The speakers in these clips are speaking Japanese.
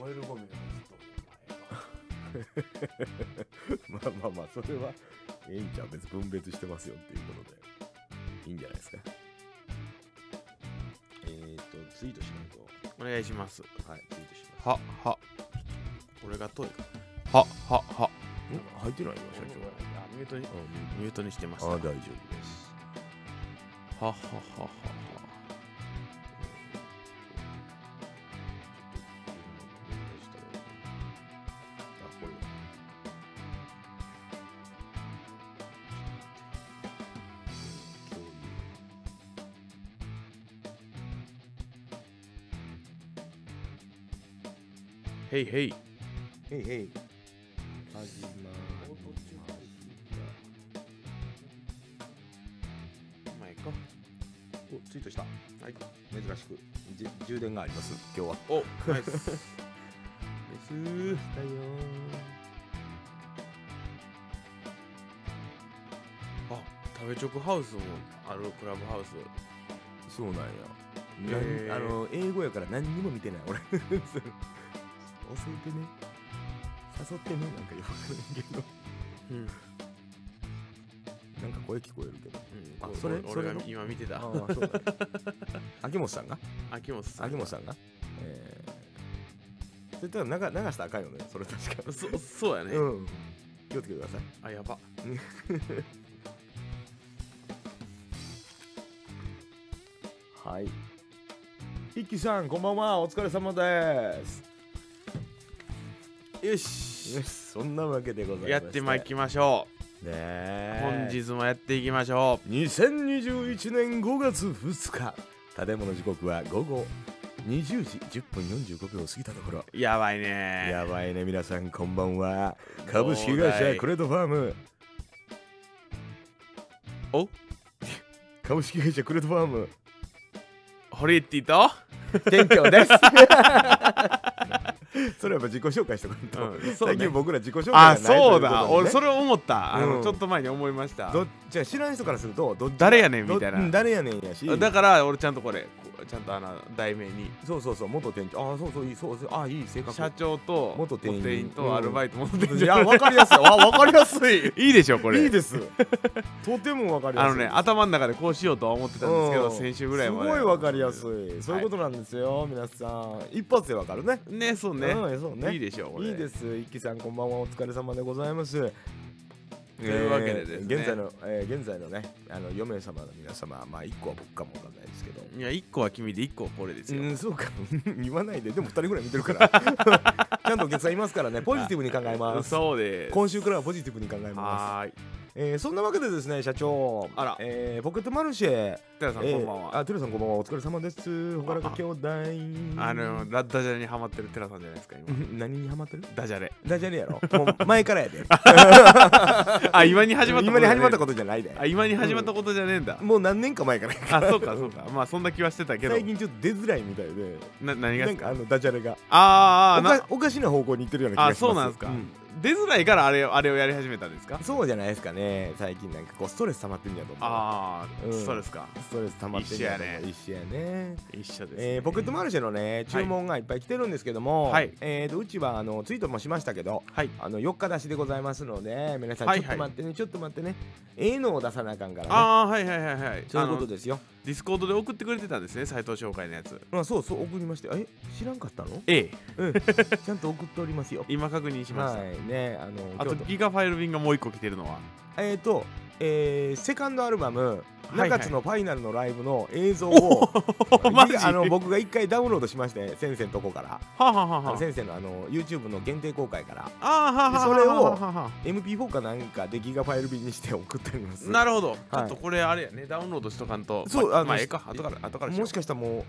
燃えるゴミのまあまあまあそれはええんちゃう別分別してますよっていうことでいいんじゃないですか？えーとツイートしないとお願いします。はい。ツイートしますははこれが遠い。かははは入ってない。よ社長ミュートにミュートにしてましたあ大丈夫ですははははへいへいへいへい始まり前か。おツイートした。はい。珍しく。じ充電があります。今日は。おナイス。ナイス。だよあ食べチョクハウスもあるクラブハウス。そうなんや、なんあの英語やから何にも見てない俺教えてね。誘ってねなんかよくわからんけど。うん、なんか声聞こえるけど。うん、こあそれ？俺が今見てた。ああそうだね。秋元さんが？秋元さん。秋元さんが？えー、それと流流したらあかんよね？それ確か。そそうやね、うん。気をつけてください。あやば。はい。一輝さんこんばんは。お疲れ様ですよし。よ しそんなわけでございまして。やってまいきましょう、ねえ。本日もやっていきましょ2021年5月2日。建物時刻は午後20時10分45秒過ぎたところ。うやばいね。やばいね皆さんこんばんは。株式会社クレドファーム。お？株式会社クレドファーム。ホリエッティと店長です それやっぱ自己紹介しとかんと、うん最近僕ら自己紹介がなあいということそうだ。俺それ思った。あの、うん。ちょっと前に思いました。どじゃあ知らん人からすると誰やねんみたいな。誰やねんやし。だから俺ちゃんとこれちゃんとあの題名に。そうそうそう元店長。あそうそういいそうそうあいい性格。社長と元店員。とアルバイト元店長。いやわかりやすい。あわかりやすい。いいでしょこれ。いいです。とてもわかりやすいあのね頭の中でこうしようとは思ってたんですけどうん。先週ぐらいまで。すごいわかりやすい。そういうことなんですよ、皆さん。一発でわかるね。ねそうね、うんそうね。いいでしょうこれ。いいです。一輝さんこんばんは。お疲れ様でございますというわけでですね。現在の、えー現在のねあの4名様の皆様まあ1個は僕かもわかんないですけど。いや1個は君で1個はこれですよ、うんそうか。言わないで。でも2人ぐらい見てるから。ちゃんとお客さんいますからね。ポジティブに考えます。そうです。今週からはポジティブに考えます。はーいえーそんなわけでですね社長。あら。えーポケットマルシェ。寺さん、えーこんばんは。あテルさんこんばんは。お疲れ様です。ほからか兄弟。あのラッダジャレにハマってる寺さんじゃないですか今。何にハマってる？ダジャレ。ダジャレやろ。もう前からやで。あ今に始まった今に始まったとことじゃないで。あ今に始まったことじゃねえんだ、もう何年か前から。あそうかそうか。まあそんな気はしてたけど。最近ちょっと出づらいみたいで。な何がなんかあのダジャレが。あーあおかおかしな方向に行ってるような気がします。あそうなんですか出づらいからあれあれをやり始めたんですか？そうじゃないですかね。最近なんかこうストレス溜まってんやと思う。ああ、うん。そうですか。ストレス溜まってんやと思う。一緒やね。一緒です、ね。えーポケットマルシェのね注文がいっぱい来てるんですけども、はい。えーとうちはあのツイートもしましたけどはい。あの4日出しでございますので皆さんはいちょっと待ってね、ちょっと待ってね。ええのを出さなあかんからね。ああはいはいはいはい。そういうことですよディスコードで送ってくれてたんですねサイト紹介のやつ。あそうそう送りまして。え知らんかったの？ええ。うん。ちゃんと送っておりますよ。今確認しました、はい。ねあのあとギガファイル便がもう一個来てるのは？えっ、とえーセカンドアルバムはい中津のファイナルのライブの映像を、あの僕が一回ダウンロードしまして先生のとこから先生のあの YouTube の限定公開から。あ、それをはあはあは MP4 かなんかでギガファイル便にして送っておりますあなるほど、ちょっとこれあれやねダウンロードしとかんとまあ、そうあのまあええか後から後からもしかしたらも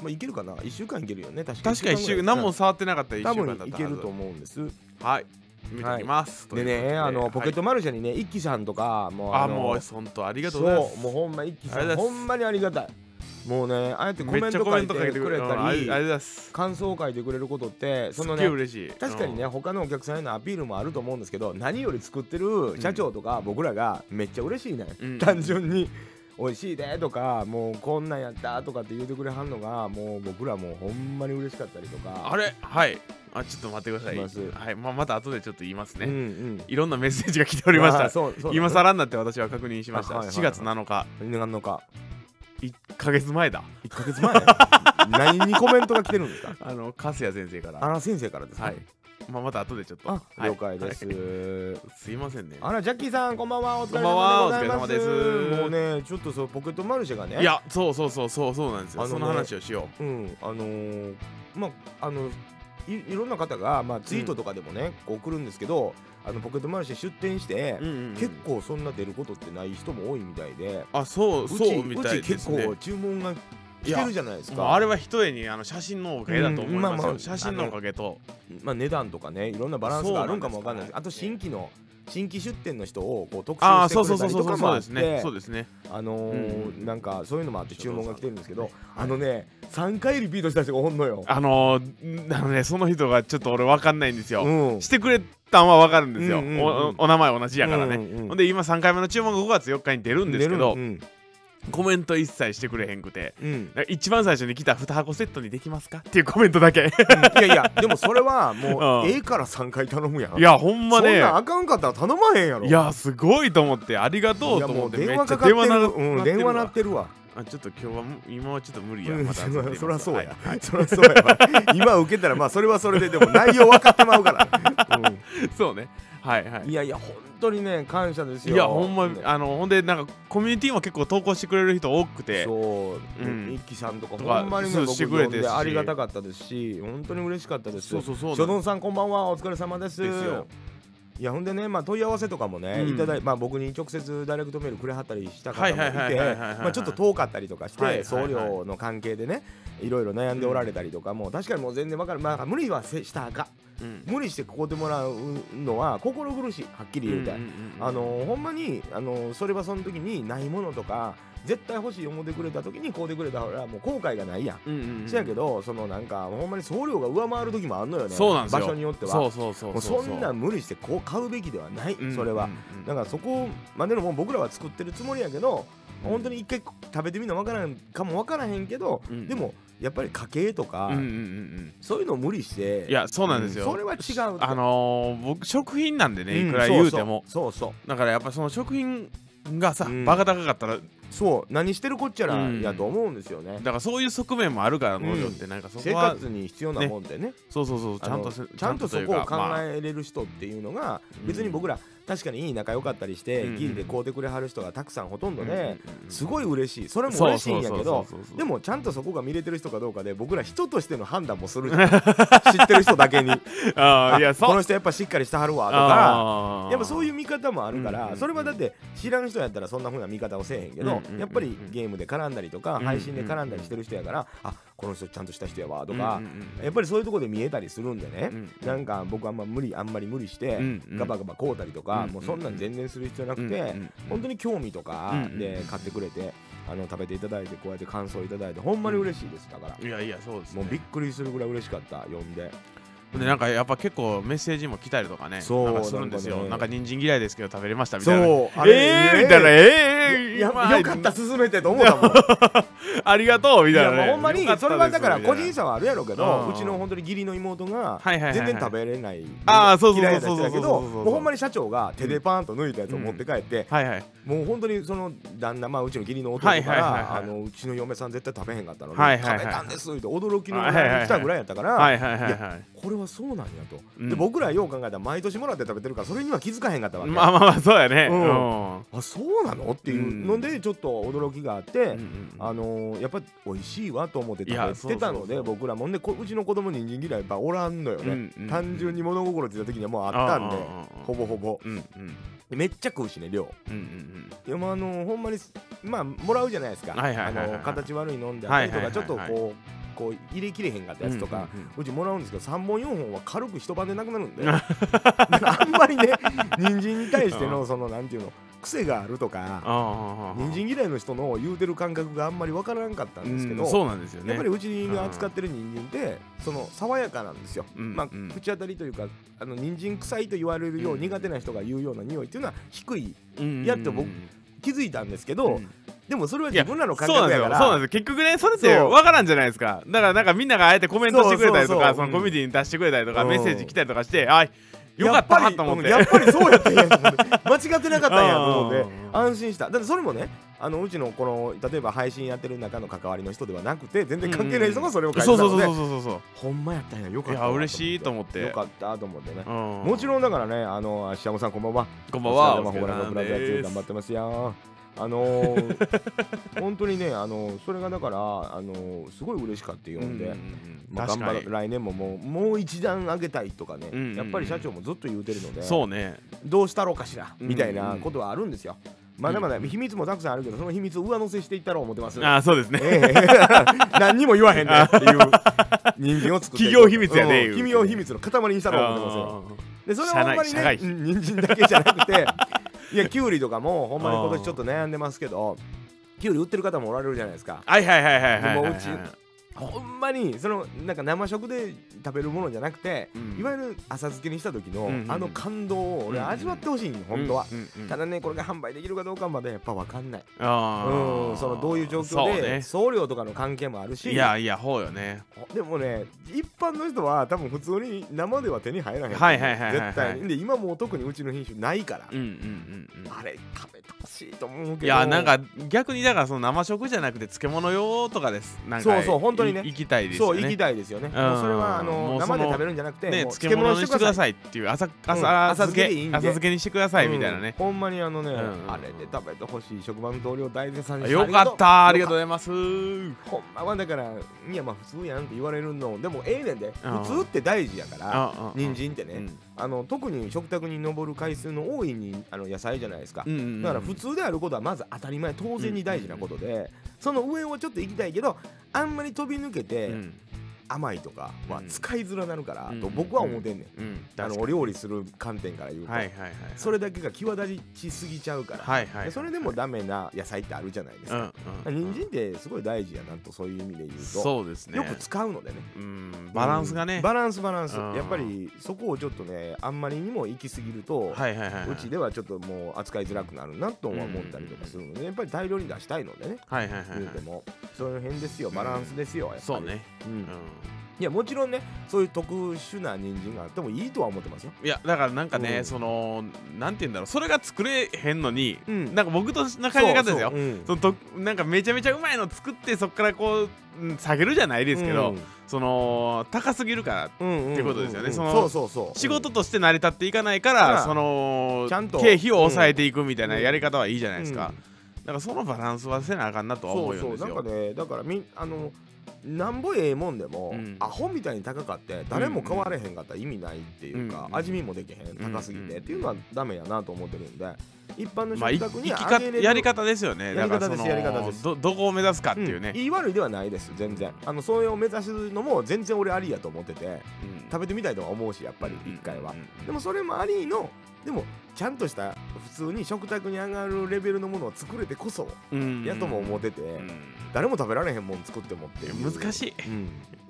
う、まあ、いけるかな1週間いけるよね確か確か一週ぐらい何も触ってなかったら一多週間だったはず分いけると思うんですはい見ておきます、でねあのポケットマルシェにね一輝さんとかもうはい、あのもう本当ありがとうございます。もうほんま一輝さんほんまにありがたい。もうねああやってコメントト書いてくれたりりありがとうございます。感想を書いてくれることってそのね嬉しい確かにね、うん。他のお客さんへのアピールもあると思うんですけど何より作ってる社長とか僕らがめっちゃ嬉しいね、うん。単純に美味しいでとかもうこんなんやったとかって言うてくれはんのがもう僕らもうほんまに嬉しかったりとか。あれ？はいあちょっと待ってください。はい。まあ、また後でちょっと言いますね、うんうん。いろんなメッセージが来ておりました今更になって私は確認しました、あはいはい。4月7日。何があんのか1ヶ月前だ。1ヶ月前？何にコメントが来てるんですか？あの粕谷先生から。あら先生からですか？はい。まあ、また後でちょっと。あはい。了解です、はい。すいませんね。あらジャッキーさんこんばんは。お疲れこんばんは。様ですお疲れ様です。もうねちょっとそうポケットマルシェがね。いやそうそうそうそうそうなんですよ、ねその話をしようん。あのーまああのいいろんな方が、まあ、ツイートとかでもね、こう送るんですけどあのポケットマルシェ出店してう、、うんうんうん。結構そんな出ることってない人も多いみたいで、あそううちそうみたいうち結ですね構注文が来てるじゃないですか。あれは一重にあの写真のおかげだと思いますよ、うん。まあまあ写真のおかげと。まあ、値段とかねいろんなバランスがあるんかもわかんないです。あと新規の新規出店の人をこう特集してそうそうそうそうくれたりとかもあっそうですね。てそうですね。あのーうん。なんかそういうのもあって注文が来てるんですけどはい。あのね3回リピートした人がおんのよ。あのー、あのねその人がちょっと俺分かんないんですよ、うん。してくれたんは分かるんですよ、うんうんうんおお名前同じやからね、うんうんうん。ほんで今3回目の注文が5月4日に出るんですけど、うんコメント一切してくれへんくて。うん。一番最初に来た2箱セットにできますか？っていうコメントだけ。いやいやでもそれはもう うん。ええから3回頼むやん。いやほんまね。そんなんあかんかったら頼まへんやろ。いやすごいと思って。ありがとうと思って。電めっちゃ話かかってる。電話鳴ってるわあちょっと今日はむ今はちょっと無理や、うんまた後で出ます。そうや、はいはい。そらそうやわ。今受けたらまあそれはそれででも内容分かってまうから、うん。そうね。はいはい。いやいや本当にね感謝ですよ。いやほんまねあのほんでなんかコミュニティも結構投稿してくれる人多くて。そう、うん。一輝さんとかほんまにね僕してくれてありがたかったですし本当に嬉しかったです。そうそうそう。初丼さんこんばんは。お疲れ様です。ですよいやほんでねまあ問い合わせとかもね、うん。いただいまあ僕に直接ダイレクトメールくれはったりした方もいてちょっと遠かったりとかして、はいはいはい送料の関係でねいろいろ悩んでおられたりとかも、確かにもう全然わかる。まあ無理はせしたらあかんうん。無理してここでもらうのは心苦しい。はっきり言うて、うんうんうんうん。あのほんまにあのそれはその時にないものとか絶対欲しい思ってくれた時にこうでくれたらもう後悔がないやん。うんうんうん。せやけどそのなんかほんまに送料が上回る時もあんのよね。そうなん場所によっては。そうそうそうそうそんなん無理してこう買うべきではない、それはうんうんうん。だからそこまでのもん僕らは作ってるつもりやけど、本当に一回食べてみな分からんかも分からへんけど、うん。でもやっぱり家計とか、うんうんうんうん。そういうのを無理して。いやそうなんですよ、うん。それは違うあのー、僕食品なんでねうん。いくら言うても、そう。そうそう。だからやっぱその食品がさ、うん。バカ高かったらそう何してるこっちゃらうん。やと思うんですよね、だからそういう側面もあるから農業ってなんかそ生こは、活に必要なもんでね。そうそうそう。ちゃんとせちゃんとそこを考えれる人っていうのがうん。別に僕ら確かに仲良かったりしてうんギリで買うてくれはる人がたくさんほとんどでうんうんうんすごい嬉しい。それも嬉しいんやけどでもちゃんとそこが見れてる人かどうかで僕ら人としての判断もするじゃん。知ってる人だけに。ああいやこの人やっぱしっかりしてはるわとかやっぱそういう見方もあるから、それはだって知らん人やったらそんな風な見方をせえへんけど、やっぱりゲームで絡んだりとか、配信で絡んだりしてる人やから、あこの人ちゃんとした人やわとか、やっぱりそういうところで見えたりするんでね、うんなんか僕あんま無理あんまり無理して、ガバガバ買うたりとか、うんもうそんなん全然する必要なくて、本当に興味とかで買ってくれて、あの食べていただいてこうやって感想いただいてほんまに嬉しいです。だから、いやいやそうです、ね、もうびっくりするぐらい嬉しかった読んででなんかやっぱ結構メッセージも来たりとかねそうなんかするんですよ。なんかね。なんか人参嫌いですけど食べれましたみたいな。そう えーみたいな。えーやまあよかった進めてと思ったもん。ありがとうみいたいな、ね、やもうほんまにそれはだから個人差はあるやろうけどうん。うちの本当に義理の妹が全然食べれないあーそうそうそう嫌いやった人だけどそうそうそうそう。もうほんまに社長が手でパーンと抜いたやつを持って帰ってはいはい。もう本当にその旦那まあうちの義理の弟かはいはいはいはい。らあのうちの嫁さん絶対食べへんかったのにはいはいはい食べたんですって驚きの来たぐらいやったからはいはいはいはいこれはそうなんやと。うん。で僕らよう考えたら毎年もらって食べてるからそれには気づかへんかったわけまあまあまあそうやね。ううん。んあそうなの？っていうのでちょっと驚きがあって、うんうんあのーやっぱ美味しいわと思って食べてたので僕らもねこうちの子供に人参嫌いやっぱおらんのよね、うんうん単純に物心ついた時にはもうあったんでほぼほぼ。うんうん。でめっちゃ食うしね量。うんうんいやもうあのーほんまにまあもらうじゃないですか。はいはいはいはいはい。あのー形悪い飲んであったりとはいかちょっはいはい。はいとこうこう入れきれへんかったやつとか、うちもらうんですけど3本4本は軽く一晩でなくなるんで。あんまりね人参に対してのそのなんていうの癖があるとかああ人参嫌いの人の言うてる感覚があんまりわからんかったんですけど、うんそうなんですよね。やっぱりうちが扱ってる人参ってその爽やかなんですよ、まあうん。うん口当たりというかあの人参臭いと言われるよううん苦手な人が言うような匂いっていうのは低いうんやっと僕気づいたんですけど、うん。でもそれは自分らの感そうなんですよ覚やから。そうなんですよ。結局ねそれって分からんじゃないですか。だからなんかみんながあえてコメントしてくれたりとかそのコミュニティに出してくれたりとかうん。メッセージ来たりとかしてあよかったなと思って。やっぱりうんやっぱりそうやったんやと思って間違ってなかったんやと思って。うん安心した。だってそれもねあのうちのこの例えば配信やってる中の関わりの人ではなくて全然関係ない人がそれを書いてたそうそうそうのでほんまやったんや。よかいったわや嬉しいと思って。よかったと思ってね。うん。もちろんだからねあの芦山さんこんばんは。こんばんは。お疲れ様ホラーのブラザーズ頑張ってますよあのー、本当にねあのそれがだからあのーすごい嬉しかったよんで、まあ、頑張確かに。る来年ももうもう一段上げたいとかね、うんうんうん。やっぱり社長もずっと言うてるのでそうね。どうしたろうかしら、うんみたいなことはあるんですよ。まだまだ秘密もたくさんあるけどその秘密を上乗せしていったら思ってます。あそうですね。ええ。何にも言わへんねっていう人間を作って企業秘密やねうん。企業秘密の塊にしたら思ってますよ。でそれはほんまに社内ねうん人参だけじゃなくていやきゅうりとかも ほんまに今年ちょっと悩んでますけどきゅうり売ってる方もおられるじゃないですか。はいはいはいはいはいはいほんまにそのなんか生食で食べるものじゃなくて、うん。いわゆる浅漬けにした時の、うんうんあの感動を俺うんうん味わってほしいの、本当は、うんうんうんただねこれが販売できるかどうかまでやっぱ分かんない。あー。うんそのどういう状況で、ね。送料とかの関係もあるし。いやいやほうよね。でもね一般の人は多分普通に生では手に入らへんはいはいはい。絶対に。で今もう特にうちの品種ないから、うんうんうんうん。あれ食べてほしいと思うけど。いやなんか逆にだからその生食じゃなくて漬物用とかです。なんかそうそう本当にねい行きたいですよね。そう行きたいですよね、それはあのの生で食べるんじゃなくて、漬物にしてくだいさいっていう浅漬け。でいいんで。浅漬けにしてくださいみたいなね。うん。ほんまにあのね、うんあれで食べてほしい職場の同僚大絶賛でよかったありがとう。ごうざいます。ほんまはだからいやまあ普通やんって言われるの。でもええねんで。うん。普通って大事やからあ人参ってね、うん。あの特に食卓に上る回数の多いにあの野菜じゃないですか、だから普通であることはまず当たり前。当然に大事なことで、その上をちょっと行きたいけどあんまり飛び抜けてうん。甘いとかはうん。使いづらなるからうん。と僕は思ってんねん、うん。あのお料理する観点から言うと、それだけが際立ちすぎちゃうから、それでもダメな野菜ってあるじゃないですうんか、うん。人参ってすごい大事やなとそういう意味で言うとそうですね。よく使うのでね。うん。バランスがね。バランスバランス。うん。やっぱりそこをちょっとねあんまりにも行き過ぎると、うちではちょっともう扱いづらくなるなとは思ったりとかするので、やっぱり大量に出したいのでね。はいはいはいはい。言うても。そういう辺ですよ。バランスですよ、やっぱり。そうね。うん。うんいやもちろんねそういう特殊な人参があってもいいとは思ってますよ。いやだからなんかね、うん。そのなんて言うんだろう。それが作れへんのに、うん。なんか僕との考え方ですよ。そのとなんかめちゃめちゃうまいの作ってそこからこううん下げるじゃないですけど、その高すぎるからうんうんうんってことですよね。うんそのそうそうそう。仕事として成り立っていかないから、うん。そのちゃんと経費を抑えていくみたいなやり方はいいじゃないですか、うん。だからそのバランスはせなあかんなとは思うんですよ。そううそう。なんかねだからみあのなんぼええもんでも、うん。アホみたいに高かって誰も買われへんかったら意味ないっていうか、うん味見もできへん高すぎて、っていうのはダメやなと思ってるんで一般の食卓にあげれるやり方ですよね。やり方ですやり方です。どどこを目指すかっていうね、ん、言い悪いではないです全然。あのそれを目指すのも全然俺ありやと思っててうん。食べてみたいとは思うしやっぱり一回は、うんうんうん。でもそれもありのでもちゃんとした普通に食卓に上がるレベルのものを作れてこそうん。やとも思ってて、うん。誰も食べられへんもん作ってもって難しい。うん、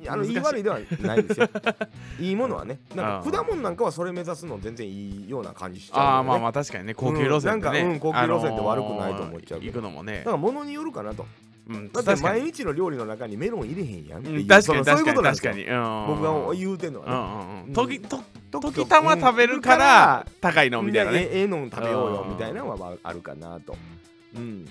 あのい。言い悪いではないですよ。いいものはね。なんか果物なんかはそれ目指すの全然いいような感じしちゃう、ね、ああまあまあ確かにね。高級路線ってね、うん。なんかうん高級路線って悪くないと思っちゃうけど。あのー行くのもね。だから物によるかなとうんだって毎日の料理の中にメロン入れへんやんっていう、うん確かにそういうことなんですよ。確かにうん僕が言うてんのはね、時たま食べるから高いのみたいなね。えええのん食べようようんみたいなのはあるかなと。うん。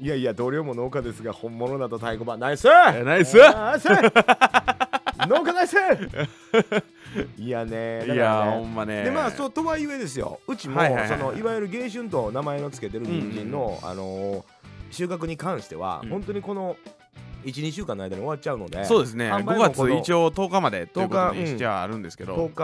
いやいや同僚も農家ですが本物だと太鼓判。ナイス！ナイス！ナイス！農家ナイス！いやねいやほんまね。でまあそうとはいえですよ。うちも、はいはいはいはい。そのいわゆる芸春と名前の付けてる人参の、あのー収穫に関しては、うん。本当にこの12週間の間に終わっちゃうので。そうですね。販売5月一応10日までということ10日にしてはあるんですけど、10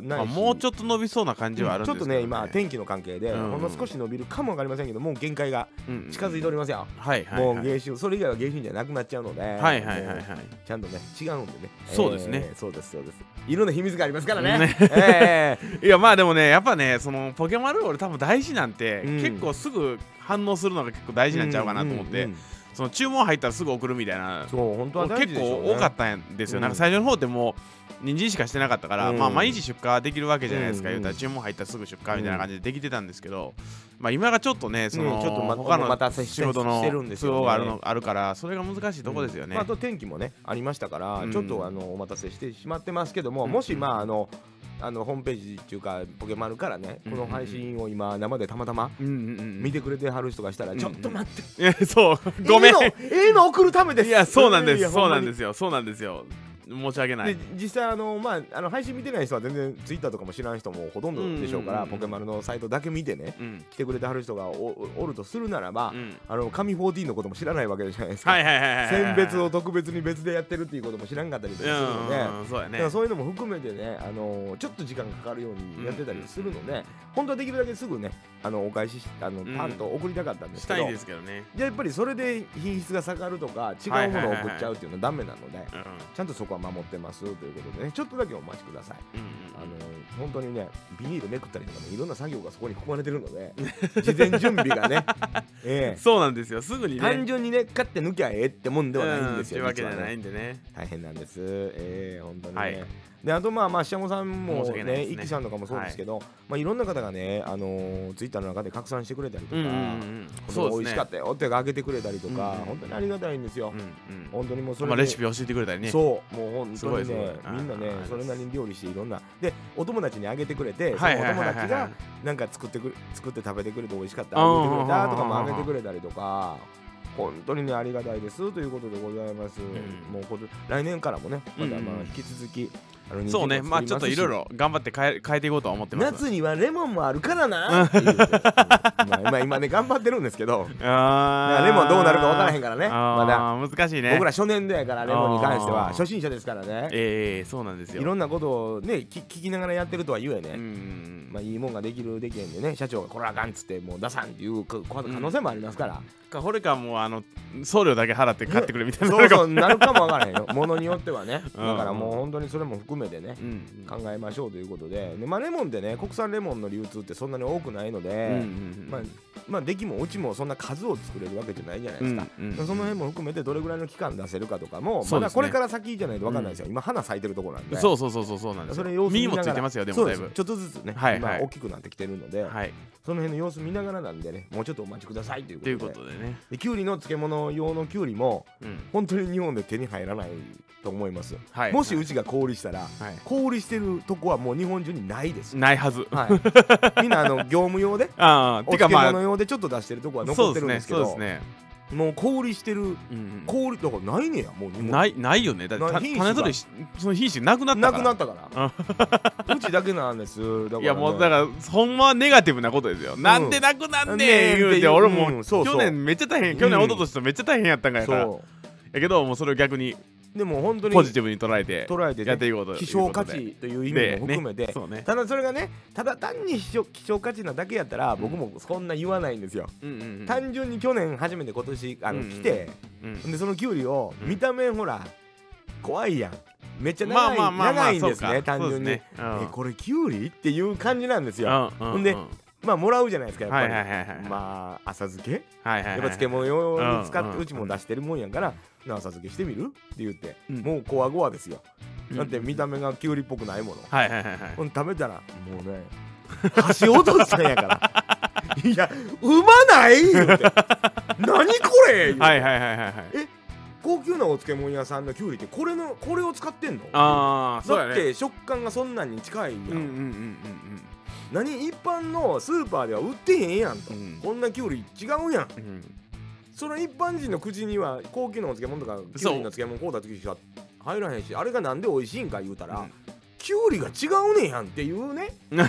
日ないし、まあ、もうちょっと伸びそうな感じはあるんですけど、ちょっとね今天気の関係で、うん。ほんの少し伸びるかもわかりませんけどもう限界がうん近づいておりますよ、はいはいはい。もう芸春それ以外は芸春じゃなくなっちゃうので。ははいはいはい。はいちゃんとね違うんでね。そうですね。えーそうですそうです。いろんな秘密がありますからね。ね。ええ いやまあでもねやっぱねそのポケモンルール多分大事なんて、うん。結構すぐ反応するのが結構大事なんちゃうかなと思って、んんんその注文入ったらすぐ送るみたいな。そう本当は大事結構多かったんですよ、うん。なんか最初の方ってもう人参しかしてなかったから、うん。まあ毎日出荷できるわけじゃないですか、うん。言うたら注文入ったらすぐ出荷みたいな感じでできてたんですけど、まあ今がちょっとねその、ねちょっとま他の仕事の都合があるのあるからそれが難しいとこですよね、まあ、あと天気もねありましたから、うん。ちょっとあのお待たせしてしまってますけども、うん。もしまああのあのホームページっていうかポケマルからねうんこの配信を今生でたまたまうんうんうん見てくれてはる人がしたら、うんちょっと待って、いやそうごめん。ええの送るためです。いやそうなんです。そうなんほですよ。そうなんですよ申し訳ない。で実際あの、まあ、あの配信見てない人は全然ツイッターとかも知らん人もほとんどでしょうから、うんうんうんポケマルのサイトだけ見てねうん。来てくれてはる人がおおるとするならば、うん。あの神14のことも知らないわけじゃないですか、はいはいはいはいはい。選別を特別に別でやってるっていうことも知らんかったりするので、うん。そうやね。だからそういうのも含めてね、あのちょっと時間がかかるようにやってたりするので、本当はできるだけすぐねあのお返ししあのん。パンと送りたかったんですけど、したいですけどね。でやっぱりそれで品質が下がるとか違うものを送っちゃうっていうのはダメなので、うん。ちゃんとそこは守ってますということでねちょっとだけお待ちください。うんあの本当にねビニールめくったりとかねいろんな作業がそこに含まれてるので 事前準備がね、ええ。そうなんですよ。すぐにね。単純にねカッて抜きゃええってもんではないんですよ、うんっていうわけじゃないんでね。大変なんです。ええ本当にね。はい。であとまあまあ下さんもね一輝さんとかもそうですけど、まあいろんな方がねあのーツイッターの中で拡散してくれたりとか、うんうんうん。美味しかったよってあげてくれたりとか、うんうん本当にありがたいんですよ。うんうん。本当にもうそれまあでレシピ教えてくれたりね。そう。もう本すごいすごい当にね。みんなねそれなりに料理していろんなでお友達にあげてくれてお友達がなんか作ってくれ作って食べてくれて美味しかったあげてくれたとかもあげてくれたりとか本当にねありがたいですということでございます、ん。もう来年からもねまたまあ引き続きそうね。まあちょっといろいろ頑張って変え変えていこうとは思ってます。夏にはレモンもあるからなって言う。て まあ今今ね頑張ってるんですけど。あー。レモンどうなるか分からへんからね。まだ。難しいね。僕ら初年度やからレモンに関しては初心者ですからね。ええそうなんですよ。いろんなことをねき聞きながらやってるとは言えね、うんうんまあいいもんができるできへんでね社長がこれあかんっつってもう出さんっていうか可能性もありますから、かこれかもうあの送料だけ払って買ってくれみたいなそうそうなるかもわからへんよ。ものによってはね。うん。だからもう本当にそれも含めてねうん考えましょうということで。で、まあ、レモンってね国産レモンの流通ってそんなに多くないので、うんうん。まあ、まあ出来もうちもそんな数を作れるわけじゃないじゃないですか、うんうんその辺も含めてどれぐらいの期間出せるかとかも、ね。まだこれから先じゃないと分かんないですよ、今花咲いてるところなんで。そうそうそうそうそうなんですよ。それ様子見身ながら。もついてますよでそうです。もだいぶちょっとずつね、はいはい。今大きくなってきてるので、はい。その辺の様子見ながらなんでねもうちょっとお待ちくださいということで。ね。できゅうりの漬物用のきゅうりもうん。本当に日本で手に入らないと思います、はい。もしうちが小売りしたらはい。小売りしてるとこはもう日本中にないです、ないはず。はい、みんなあの業務用でああおてかまあ漬物用でちょっと出してるとこは残ってるんですけどそうですねもう小売りしてるうん小売りだからないねやもう日本ないないよね。だって種取りしその品種なくなったから。なくなったから。うちだけなんです。いやもうだからほんまはネガティブなことですよ、なんでなくなんねねん言うて俺も、うんそう去年めっちゃ大変去年うん。一昨年とめっちゃ大変やったんかやから、そやけどもうそれを逆にうでも本当にポジティブに捉えて捉えて、ね、やっていこうと希少価値という意味も含めて、ね。そうね。ただそれがねただ単に希少希少価値なだけやったら僕もそんな言わないんですよ、うんうんうん。単純に去年初めて今年あの、うん来てうん。でそのキュウリをうん。見た目ほら怖いやん。めっちゃ長い、長いんですね単純に、ね。うん。えこれキュウリっていう感じなんですよ、うんうんほんでうん。まあもらうじゃないですかやっぱり、はいはいはいはいまあ浅漬け？はいはいはいやっぱ漬物用に使って、うんうちも出してるもんやから、な浅漬けしてみる？って言って、うん。もうコアゴアですよ、うん。だって見た目がキュウリっぽくないもの、はいはいはいはい。食べたらもうね箸落としたんやから。いやうまない言うて。何これ？はいはいはいはいはい。高級なお漬物屋さんのキュウリってこれのこれを使ってんの？ああそうやね。だって食感がそんなんに近いや。ん、うんうんうん何？一般のスーパーでは売ってへんやんと、うん。こんなキュウリ違うやんうん。うんその一般人の口には高級なお漬物とかキュウリの漬物買うた時しか入らへんしあれがなんで美味しいんか言うたら、うん。キュウリが違うねんやんっていう。ねなんや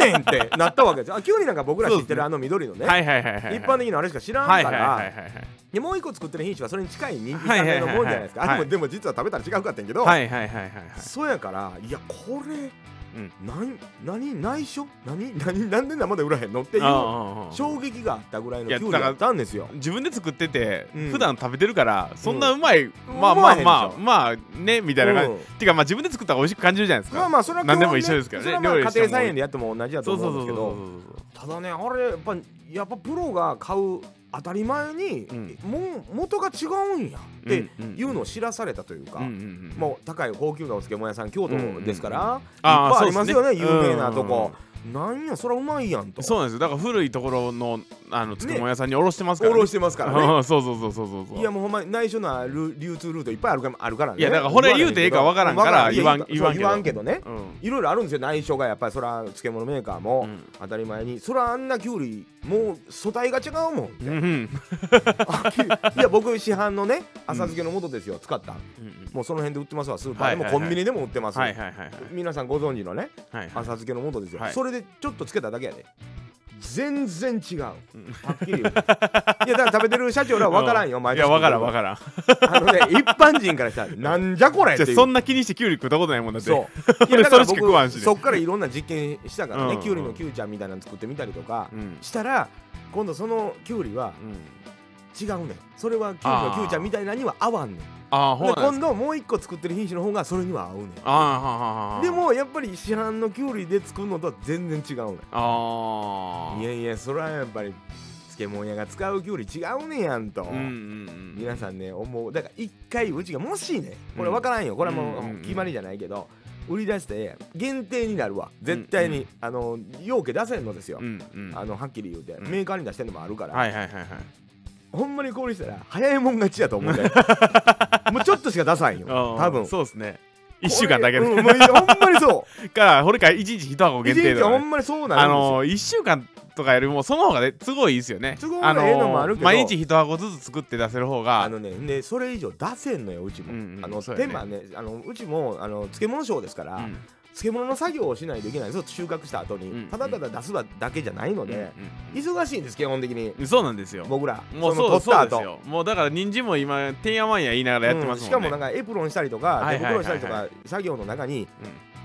ねんってなったわけです。あキュウリなんか僕ら知ってるあの緑のね。はいはいはいはい一般的なあれしか知らんかはいはいはいはいらはい。でもう一個作ってる品種はそれに近い人気高めのもんじゃないですか。はいはいはいはいあれもでも実は食べたら違うかってんけど、はいはいはいはいはい。そうやからいやこれ、うん何何内緒？何 何なんで生で売らへんのっていう衝撃があったぐらいのキュウリだったんですよ。自分で作ってて、うん。普段食べてるからそんなうまい、ん。まあまあまあまあねみたいな感じ、うん。てかまあ自分で作ったら美味しく感じるじゃないですか、まあまあそれは何でも一緒ですからね。料理家庭菜園でやっても同じだと思うんですけど。ただねあれやっぱやっぱプロが買う当たり前に、うん。もう元が違うんやっていうのを知らされたというか、もう高い高級なお漬物屋さん京都ですから、いっぱいありますよね有名なとこ、なんやそれはうまいやんと。そうなんですよ。だから古いところのあの漬物屋さんに卸してますから、ね。おろしてますからね。う んそうそうそうそうそうそう。いやもうほんまに内緒なル流通ルートいっぱいあるかあるからね。いやだからこれ言うてええかわからんから言わん言わんけど。ね。うん。いろいろあるんですよ内緒がやっぱりそら漬物メーカーも。うん。当たり前に。そらあんなきゅうりもう素体が違うもん。うんうん。いや僕市販のね浅漬けの素ですよ使った。うんもうその辺で売ってますわスーパーでもはいはいはい。コンビニでも売ってます。皆さんご存知のねはいはい。浅漬けの素ですよ、はい。それでちょっとつけただけやで全然違う。はうん。っきり言う。いやだから食べてる社長らは分からんよ毎年。いやわからんわんからん。あのね一般人からしたら なんじゃこれってそんな気にしてキュウリ食ったことないもんだって。そう。いやだ俺そっからいろんな実験したからね、うん。きゅうりのキュウちゃんみたいなの作ってみたりとか。うん。したら今度そのきゅうりはうん。違うねん。それはきゅうりのキュウちゃんみたいなには合わんねんあで今度もう一個作ってる品種の方がそれには合うねん。あでもやっぱり市販のきゅうりで作るのとは全然違うねんああいやいやそれはやっぱり漬物屋が使うきゅうり違うねやんと、うんうんうん皆さんね思う。だから一回うちがもしねこれ分からんよ。これはもうんうんうんう決まりじゃないけど売り出して限定になるわ。絶対に、うんあの容器出せんのですよ、うんうん。あのはっきり言うて、うん。メーカーに出してんのもあるから、はいはいはいはいほんまにこうしたら早いもん勝ちやと思うね もうちょっとしか出さんよ。多分。そうですね。一週間だけで。ほんまにそう。からこれから一日一箱限定とかね。ほんまにそうなの一週間とかよりもその方がね都合いいですよね。都合がええのもあるけど。毎日一箱ずつ作って出せる方が。あのねでそれ以上出せんのようちも、うんうんあのね。手間ねあのうちもあの漬物商ですから、うん漬物の作業をしないといけない。んですよ収穫した後に、うんただただ出すだけじゃないので、うん忙しいんです基本的に。うんそうなんですよ。僕ら。もうそうそうですよ。もうだから人参も今てんやわんや言いながらやってますもんね、うんしかもなんかエプロンしたりとかはいはいはいはい。手袋したりとか作業の中にうん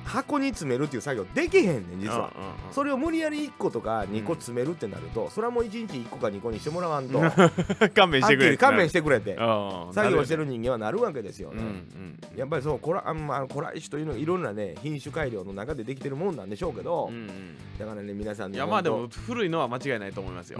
箱に詰めるっていう作業できへんねん実は、うんうんうんそれを無理やり1個とか2個詰めるってなると、それはもう1日1個か2個にしてもらわんとは 勘弁してくれ。勘弁してくれてうん作業してるる人間はなるわけですよね、うんうんやっぱりそうコラあまあ、コライというのはいろんなね品種改良の中でできてるもんなんでしょうけど、うんうん。だからね皆さんねいやまあでも古いのは間違いないと思いますよ、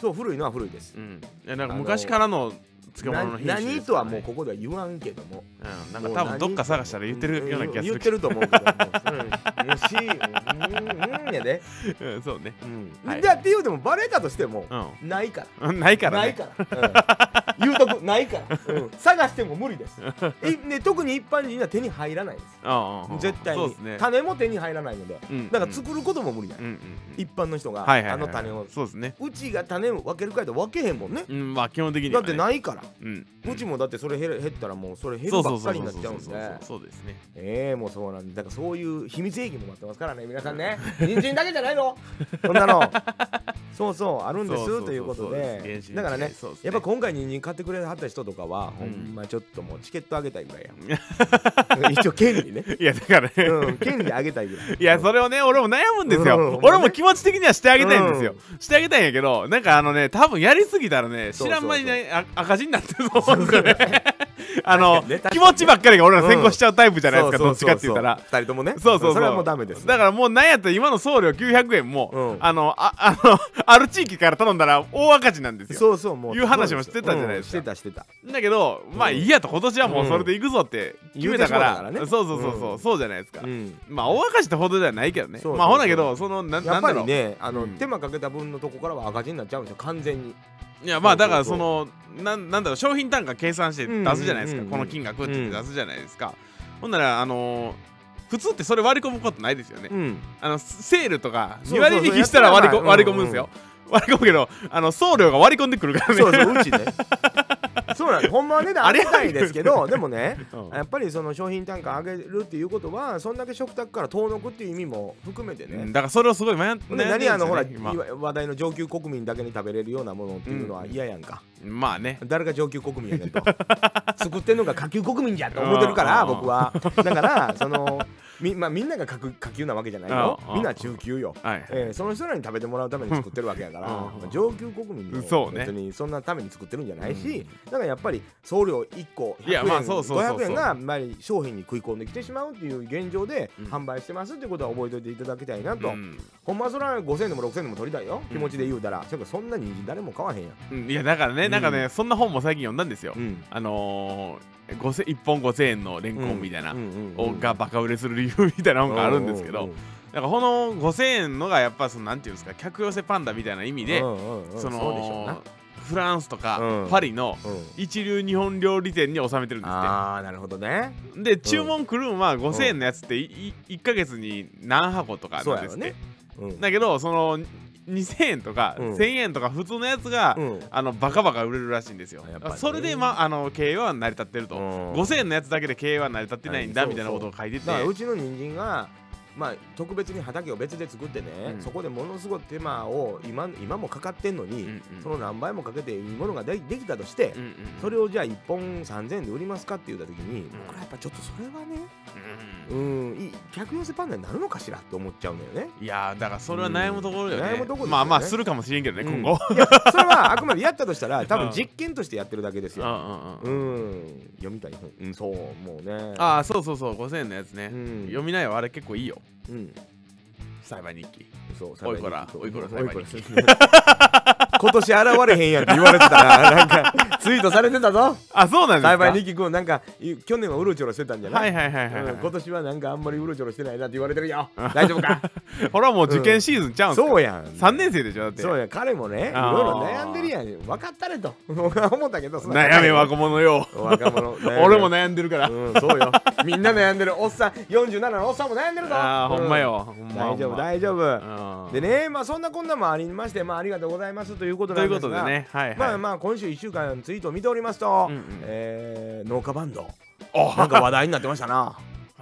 そう古いのは古いです。いやなんか昔からの漬物の品種何とはもうここでは言わんけども。うん、なんか多分どっか探したら言ってるような気がする言ってると思うけどもうしうんうんやで、うんそうね。うん。はいでっていうでもバレたとしてもうないからんないからね。ないから、うん、言うとくないから、うん、探しても無理です。い、ね、特に一般人には手に入らないです。うんうんうん絶対に、そうですね。種も手に入らないので。うんだから作ることも無理や、うんうんうん。一般の人が、はいはいはいあの種を。そうですね。うちが種を分けるかいと分けへんもんね、うんまあ基本的にだってないから、うん。うちもだってそれ減ったらもうそれ減るばっかりになっちゃうんで。そうですね。ええもうそうなんでだからそういう秘密兵器も待ってますからね皆さんね人参だけじゃないの。そんなの。そうそうあるんですということで。だからねそうですやっぱ今回人参買ってくれはった人とかは、うん。ほんまちょっともうチケットあげたいぐらい。や 一応権利ね。いやだから。ねうん権利あげたいぐらい。いやそれをね俺も悩むんですよ、うん。俺も気持ち的にはしてあげたいんですよ、してあげたいんやけどなんかあのね多分やりすぎたらね知らん間にねあ赤字になってると思うんですよねあの、気持ちばっかりが俺ら先行しちゃうタイプじゃないですか、そうどっちかって言ったら。二人ともね。そうそうそれはもうダメですだからもうなんやったら今の送料900円も、うん。あのあ あのある地域から頼んだら大赤字なんですよ。そうそうもう。いう話もしてたじゃないですか。うんしてたしてた。だけどまあいいやと今年はもうそれで行くぞって決めたから,、からねそうそうそうそう、うん。そうじゃないですか、うん。まあ大赤字ってほどではないけどね。まあほんだけどそのなやっぱりなんだろう。ねあの、うん。手間かけた分のとこからは赤字になっちゃうんですよ。完全にいやまあだからそのなんなんだろう商品単価計算して出すじゃないですか、この金額って出すじゃないですか、ほんならあのー普通ってそれ割り込むことないですよね、うん。あのセールとか2そうそうそう。割引きしたら割りこやったら割り込むんですよ、割り込むけどあの送料が割り込んでくるからね。そうそううちねそうなんですほんまは値段 あれ上げたいですけどでもねうん。やっぱりその商品単価上げるっていうことはそんだけ食卓から遠のくっていう意味も含めてね、うんだからそれをすごい悩んほんで悩んでるんです何あのほら話題の上級国民だけに食べれるようなものっていうのは嫌やんか、まあね。誰が上級国民やねんと。作ってんのが下級国民じゃと思ってるからうん。僕は。だからそのみ,、まあ、みんなが下下級なわけじゃないよ。うん。みんな中級よ、はいえーその人らに食べてもらうために作ってるわけやから、うん。まあ上級国民もそうね。別にそんなために作ってるんじゃないし、だからやっぱり送料1個100円いやまあそうそうそうそう。500円がやっぱり商品に食い込んできてしまうっていう現状でうん。販売してますっていうことは覚えておいていただきたいなと、うん。ほんまはそれは5000円でも6000円でも取りたいよ。うん気持ちで言うたら、それからそんな人参誰も買わへんやん、うん。いやだからねなんかねそんな本も最近読んだんですよ。うん。あのー、5000 1本5000円のレンコンみたいながバカ売れする理由みたいなのがあるんですけどなんかこの5000円のがやっぱそのなんていうんですか客寄せパンダみたいな意味でそのフランスとかうん。パリのうん。一流日本料理店に収めてるんですっああなるほどね。てで注文来るんは5000円のやつっていい1ヶ月に何箱とかなんですね。うん。だけどその2000円とかうん。1000円とか普通のやつがうん。あのバカバカ売れるらしいんですよ。ね。それでまああの経営は成り立ってると。うん。5000円のやつだけで経営は成り立ってないんだはいみたいなことを書いてて。うちの人参がまあ特別に畑を別で作ってね、うん。そこでものすごい手間を今今もかかってんのに、うんうん。その何倍もかけていいものがでできたとして、うんうんそれをじゃあ1本3000円で売りますかって言った時に、僕らやっぱちょっとそれはねうん。うんいい客寄せパンダになるのかしらって思っちゃうんだよね。いやーだからそれは悩むところよね、うん悩むところね。まあまあするかもしれんけどね、うん。今後いやそれはあくまでやったとしたら多うん。分実験としてやってるだけですうんうよ。んううん。ん読みたい本、うん、そうもうね。ああそうそうそう5000円のやつね、うん。読みなよあれ結構いいようん。裁判日記。そうおいこらそうおいこらおいこら裁今年現れへんやんって言われてたらなんかツイートされてたぞ。あそうなんですか？栽培日記くんなんかい去年はうろちょろしてたんじゃない、はいはいはいはい、はいうん今年はなんかあんまりうろちょろしてないなって言われてるよ。大丈夫か？ほらもう受験シーズンちゃうんすか、そうやん。3年生でしょ？だって。そうや彼もねいろいろ悩んでるやん。分かったれと。僕は思ったけど悩め若者よ。若者。俺も悩んでるから、うんそうよ。みんな悩んでる。おっさん47のおっさんも悩んでるぞ。ああほんまうよ、大丈夫大丈夫。うん。でねまあそんなこんなもありましてまあありがとうございますということとうんこないですがとでねはいはい、まあまあ今週1週間ツイートを見ておりますと、うんうん。えー農家バンド。おなんか話題になってましたな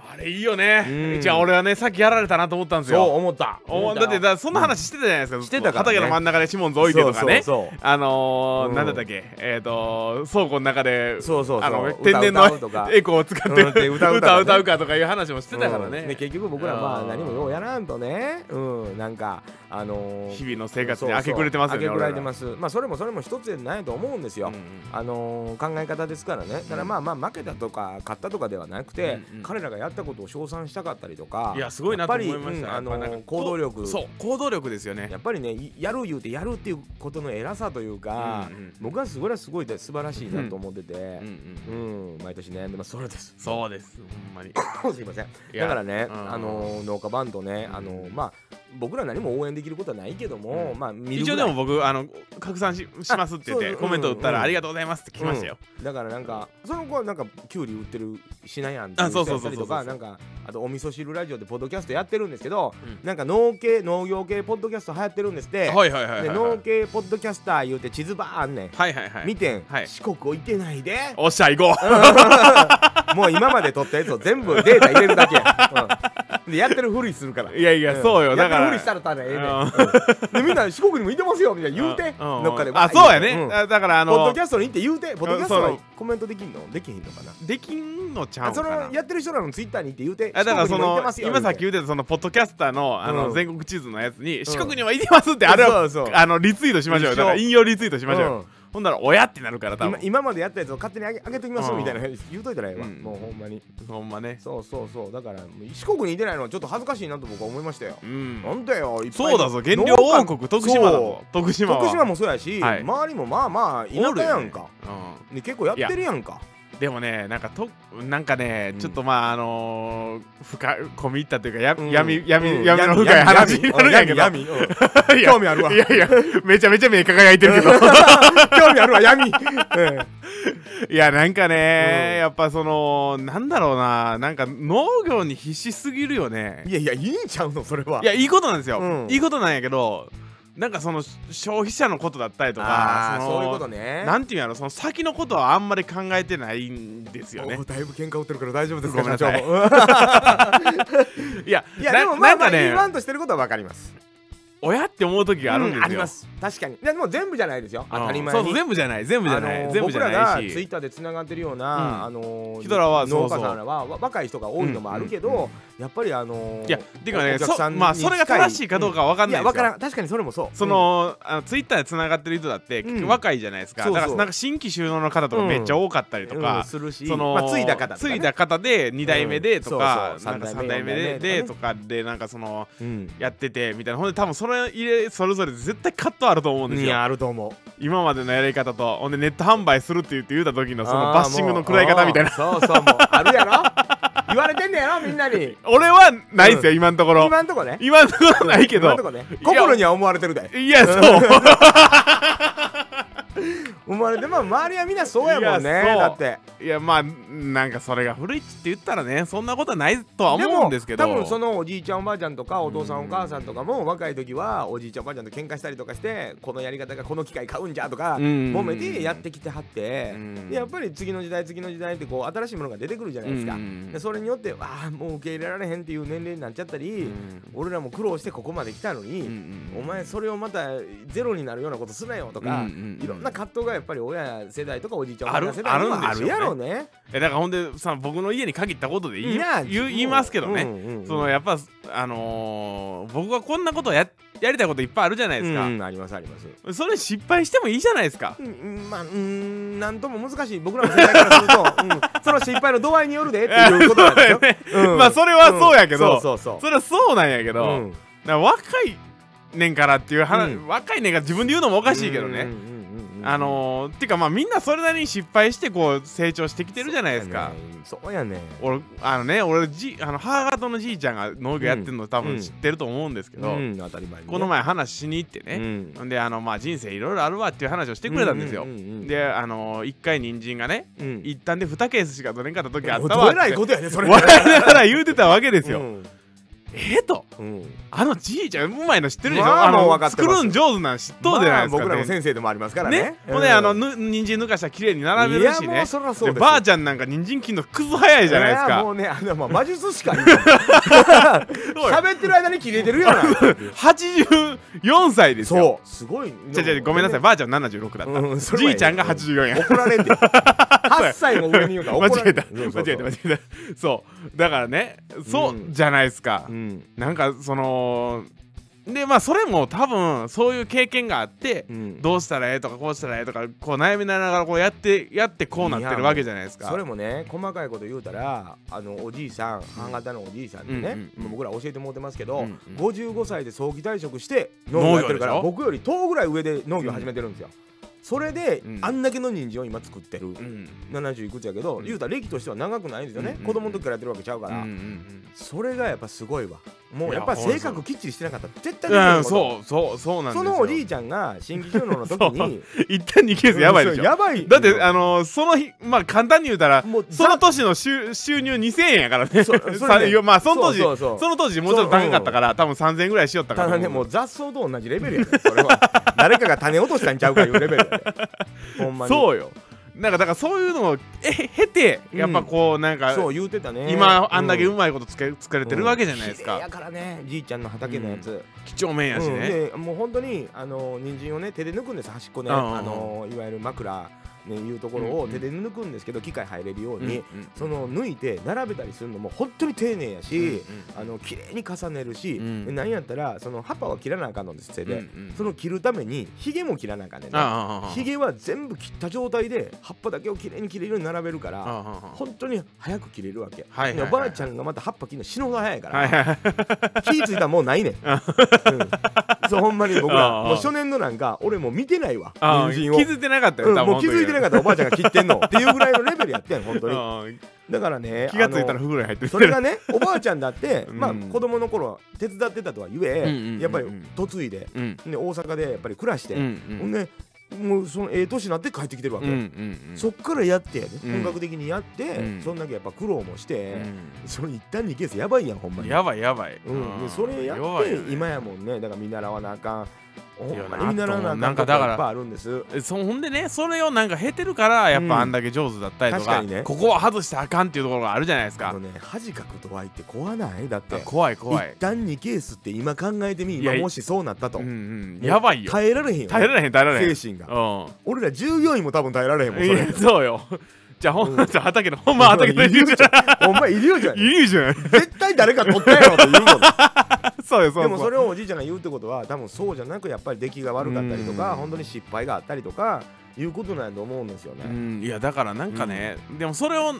あれいいよね。うん。じゃあ俺はねさっきやられたなと思ったんですそうよ思った。おだってだそんな話してたじゃないですか、してたからね。畑の真ん中でシモンズ置いてとかね。あのーうん。なんだったっけ？えっ、と倉庫の中でそうそうあの歌天然のエコーを使って、う歌う歌歌う歌うかとかいう話もしてたからね、うん。で結局僕らまあうん。何もようやらんとね。うん。なんかあのー日々の生活に明け暮れてますよね明け暮れてす、ますまあそれもそれも一つでないと思うんですよ、うんうん。あのー考え方ですからね。ただまあまあ負けたとか勝ったとかではなくて、うんうん。彼らがやったことを称賛したかったりとかいやすごいなと思いましたあの行動力。そう行動力ですよね。やっぱりねいやる言うてやるっていうことの偉さというか、うんうん僕はすごいすごいで素晴らしいなと思っててうんうんうん、毎年悩んでますそれです。そうですほんまに。すいません。だからね、うん。あのー農家バンドね、うんあのーまあ僕ら何も応援できることはないけども、うん。まあ一応でも僕あの拡散ししますって言ってコメント打ったらありがとうございますって来ましたよ、だからなんかその子はなんかキュウリ売ってるしなやんっていうあそうそう人やったりとかなんかあとお味噌汁ラジオでポッドキャストやってるんですけど、うん。なんか農系農業系ポッドキャスト流行ってるんですって、はいはいはいはいではい。農系ポッドキャスター言うて地図ばーあんねん、はいはいはい。見てん、はい。四国置いてないで。おっしゃ行こもう今まで撮ったやつを全部データ入れるだけや、やってるふりするから。ういやいや、ん。そうよ。だから。ふりしたらただええねん。でみんな四国にもいてますよみたいな言うてうん。どっかであそうやね、うん。だだからあポッドのキャストに行って言うてポッドキャストはそのコメントできんのできひんのかな？できんのちゃうかな？のやってる人らのツイッターに行って言うてあだからその今さっき言うてたそのポッドキャスターのあのうん。全国地図のやつに四国にはいてますってあれをそうそうあのリツイートしましょうだから引用リツイートしましょうほんなら親ってなるから多今分。今までやったやつを勝手にあげあげときますうん。みたいな言うといたらええわ。うん。もうほんまに。ほんまね。そうそうそう。だからもう四国にいてないのはちょっと恥ずかしいなと僕は思いましたよ。うん。なんだよいっぱい。そうだぞ原料王国徳島だぞ徳島は。徳島もそうやし、はい。周りもまあまあ田舎やんか、うで結構やってるやんか。んでもねなんかとなんかねうん。ちょっとまああのー深い込み入ったというかやうん。闇闇うん。闇の深い話になるんやけど。闇 興味あるわ。いやいやめちゃめちゃ目輝いてるけど。興味あるわ闇、うん。いやなんかね、うん。やっぱそのなんだろうななんか農業に必死すぎるよね。いやいやいいんちゃうのそれは。いやいいことなんですよ、うん。いいことなんやけどなんかその消費者のことだったりとあかそういうことね。なんていうんやろその先のことはあんまり考えてないんですよね。おだいぶ喧嘩売ってるから大丈夫ですかごめんなさい。いやいやなでもまあまあなんかね言わんとしてることはわかります親って思う時があるんですよ、うんあります。確かに。でも全部じゃないですよ。当たり前に。全部じゃない。全部じゃない、あのー全部じゃない僕らがツイしッターでつながってるような、うん。あのー人らは農家さんらはわ若い人が多いのもあるけど、うんうん。うんやっぱりあのーいやていうかねそまあそれが正しいかどうかは分かんいないですよ。やわからん。確かにそれもそう。その、あのツイッターでつながってる人だって、うん。若いじゃないですか。だからなんか新規収納の方とかめっちゃ多かったりとうんか、するし。その、まあ、ついだ方ね、ついだ方で2代目でとか、うん。そうそう。なんか三代目3代目でととかでなんかそのうん。やっててみたいな。ほんで多分それ入れそれぞれ絶対カットあると思うんですよ。いやあると思う。今までのやり方と。ほんでネット販売するって言って言うた時のそのバッシングの食らい方みたいな。そうそうもうあるやろ？言われてんねやろみんなに。俺はないですよ、今んところ。今んとこね。今んところないけど。今んとこね。心には思われてるで。いやそう思われてまあ周りはみんなそうやもんねだって。いやまあなんかそれが古いって言ったらねそんなことはないとは思うんですけど。多分そのおじいちゃんおばあちゃんとかお父さんお母さんとかも若い時はおじいちゃんおばあちゃんと喧嘩したりとかしてこのやり方がこの機械買うんじゃとかうん揉めてやってきてはってやっぱり次の時代次の時代ってこう新しいものが出てくるじゃないですか。うん。でそれによってああもう受け入れられへんっていう年齢になっちゃったりうん。俺らも苦労してここまで来たのにんお前それをまたゼロになるようなことすなよとかいろんな葛藤がやっぱり親世代とかおじいちゃんおある世代あるあるやろうね。えだからほんでさ僕の家に限ったことで言い言いますけどね、うんうんうん。そのやっぱあのー僕はこんなことややりたいこといっぱいあるじゃないですか、うんありますあります。それ失敗してもいいじゃないですか。うんうんまあうーんなんとも難しい。僕らの世代からすると、うん、その失敗の度合いによるでっていうことなんですよ、うん。まあそれはそうやけどうん。そうそうそれはそうなんやけど、若いねんからっていう話、うん。若いねんから自分で言うのもおかしいけどね、うんうんうんうんあのー、っていうかまあみんなそれなりに失敗してこう成長してきてるじゃないですか、そうやねん。俺あのね俺じあの母方のじいちゃんが農業やってるの多分知ってると思うんですけど、うん当たり前にね。この前話しに行ってね、うん。であのまあ人生いろいろあるわっていう話をしてくれたんですよ、うんうんうんうんであのー、1回人参がねうん。一旦で2ケースしか取れんかった時あったわどえらいことやねそれ。笑いながら言うてたわけですよ、うんえと。うん。あのじいちゃんうまいの知ってるでしょ、まあのもう分かってます。作るん上手なん知っとうじゃないですか、まあ僕らも先生でもありますからね。ね、ほん。であのぬ人参抜かしたら綺麗に並べるしね。いやもうそらそうですでばあちゃんなんか人参切るのクズ早いじゃないですか。やもうねあのまあ魔術師か。今喋ってる間に切れてるような。84歳ですよ。そう。すごい。ちゃちゃごめんなさい。ばあちゃん76だった、うんじいちゃんが84や。怒られんで。8歳も上に言うから間違えた。間違えた間違えた。そう。だからねそううん。じゃないですか、うんなんかそのでまあそれも多分そういう経験があって、うん。どうしたらええとかこうしたらええとかこう悩みながらこうやってやってこうなってるわけじゃないですか。それもね細かいこと言うたらあのおじいさん母方のおじいさんにね、うんうんうん。まあ僕ら教えてもらってますけど、うんうん。55歳で早期退職して農業やってるから僕より10ぐらい上で農業始めてるんですよ、それで、うん。あんだけの人参を今作ってる、うん。70いくつやけど、うん。言うたら歴としては長くないんですよね、うん。うん。子供の時からやってるわけちゃうから、うんうん。それがやっぱすごいわもういややっぱ性格きっちりしてなかった。ら絶対うん、そうそうそうなんですよ。そのおじいちゃんが新規収納の時に一旦2ケースやばいでしょ。やばい。だってあのーその日まあ簡単に言うたらもうその年の収収入2000円やからね。まあその当時その当時もうちょっと高かったから多分3000円ぐらいしよったから。ただねもう雑草と同じレベルやでそれは。誰かが種落としたんちゃうかいうレベルほんまに。そうよなんかだからそういうのをえ経てうん。やっぱこうなんか、そう言うてたね。今あんだけううまいことつけ作れてるわけじゃないですか。綺麗や、からねじいちゃんの畑のやつ、几帳面やしうん。ね、でもう本当にあの人参をね手で抜くんです端っこね、あのいわゆる枕ねいうところを手で抜くんですけど機械入れるように、その抜いて並べたりするのも本当に丁寧やし、うんうんあの綺麗に重ねるし、うんでなんやったらその葉っぱは切らなあかんのです手で、その切るためにひげも切らなあかんねんね。ああああああ。ひげは全部切った状態で葉っぱだけをきれいに切れるように並べるから本当に早く切れるわけ、はいはいおばあちゃんがまた葉っぱ切るの死ぬほど早いから、はいはいはい。気ぃついたらもうないねん、うん。そうほんまに僕ああらもう初年度なんか俺もう見てないわ。ああ気人参をづいてなかったよ、うん、もう気づいてなかったおばあちゃんが切ってんの？っていうぐらいのレベルやってん本当に。うん。だからね気がついたらあの袋に入ってる。それがねおばあちゃんだって、うん。まあ子供の頃手伝ってたとは言え、やっぱり嫁いでうん。で大阪でやっぱり暮らして、ほんでもうそのええ年になって帰ってきてるわけ、そっからやって本格的にやって、うん。そんだけやっぱ苦労もして、うそれ一旦にケースやばいやんほんまに。んやばいやばい、うん、でそれやって今やもんね。だから見習わなあかんほんまいやに見習わなあなんかだからいっぱいあるんですえそほんでねそれをなんか経てるからやっうんぱあんだけ上手だったりとか,、確かにね。ここは外したらあかんっていうところがあるじゃないですか。あのね恥かく度合いって怖ない？だって怖い怖い。一旦2ケースって今考えてみ今もしそうなったと、うんうん。やばいよ。耐えられへんよ、ね、耐えられへん耐えられへん。精神が。う俺ら従業員も多分耐えられへんもんそれ。そうよ。じゃあほんま、うん。じゃあ畑のほんま畑のイリュージョンお前イリュージョンやねいいじゃん。絶対誰か取ったやろって言うもん そうよそう。でもそれをおじいちゃんが言うってことは多分そうじゃなくやっぱり出来が悪かったりとかうん。本当に失敗があったりとかいうことなんやと思うんですよね、うん。いやだからなんかね、でもそれを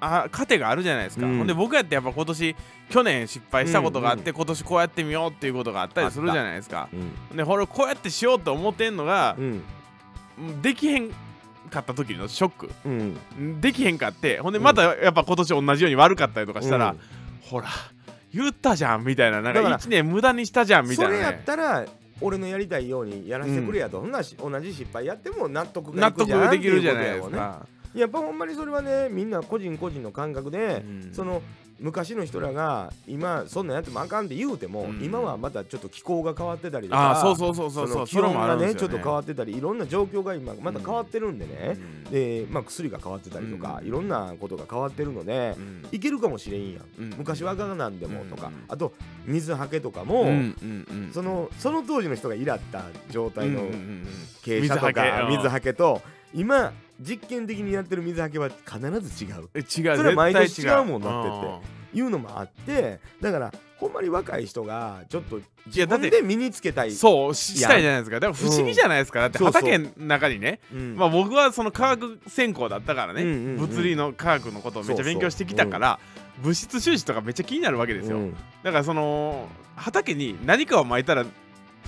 あ糧があるじゃないですか、うん。ほんで僕やってやっぱ今年去年失敗したことがあって、うん。今年こうやってみようっていうことがあったりするじゃないですか。うん。でこれこうやってしようと思ってんのがう、ん。できへんかった時のショック。うん。できへんかってほんでまたやっぱ今年同じように悪かったりとかしたら、うん。ほら言ったじゃんみたいななんかだから1年無駄にしたじゃんみたいな、それやっね、たら俺のやりたいようにやらせてくれや。と、ほんならし同じ失敗やっても納得が納いくじゃん得できるじゃないですか。やっぱほんまにそれはねみんな個人個人の感覚で、うん。その昔の人らが今そんなんやってもあかんって言うても、うん。今はまたちょっと気候が変わってたりとかそうそうそうそうそうその気温がねちょっと変わわってたりいろんな状況が今また変わってるんでね、で、まあ、薬が変わってたりとか、うん。いろんなことが変わってるので、いけるかもしれんやん、うん。昔はあかんなんでもとか、うん。あと水はけとかも、そのその当時の人がいらった状態の傾斜とか水はけと今実験的にやってる水はけは必ず違う。え違う。それは毎年違う。もんなってって。いうのもあってだからほんまに若い人がちょっと自分で身につけたい。そうししたいじゃないですか。だから不思議じゃないですか、だって畑の中にね。うん。まあ僕はその科学専攻だったからね、うんうんうん物理の科学のことをめっちゃ勉強してきたから物質収支とかめっちゃ気になるわけですよ、うん。だからその畑に何かを撒いたら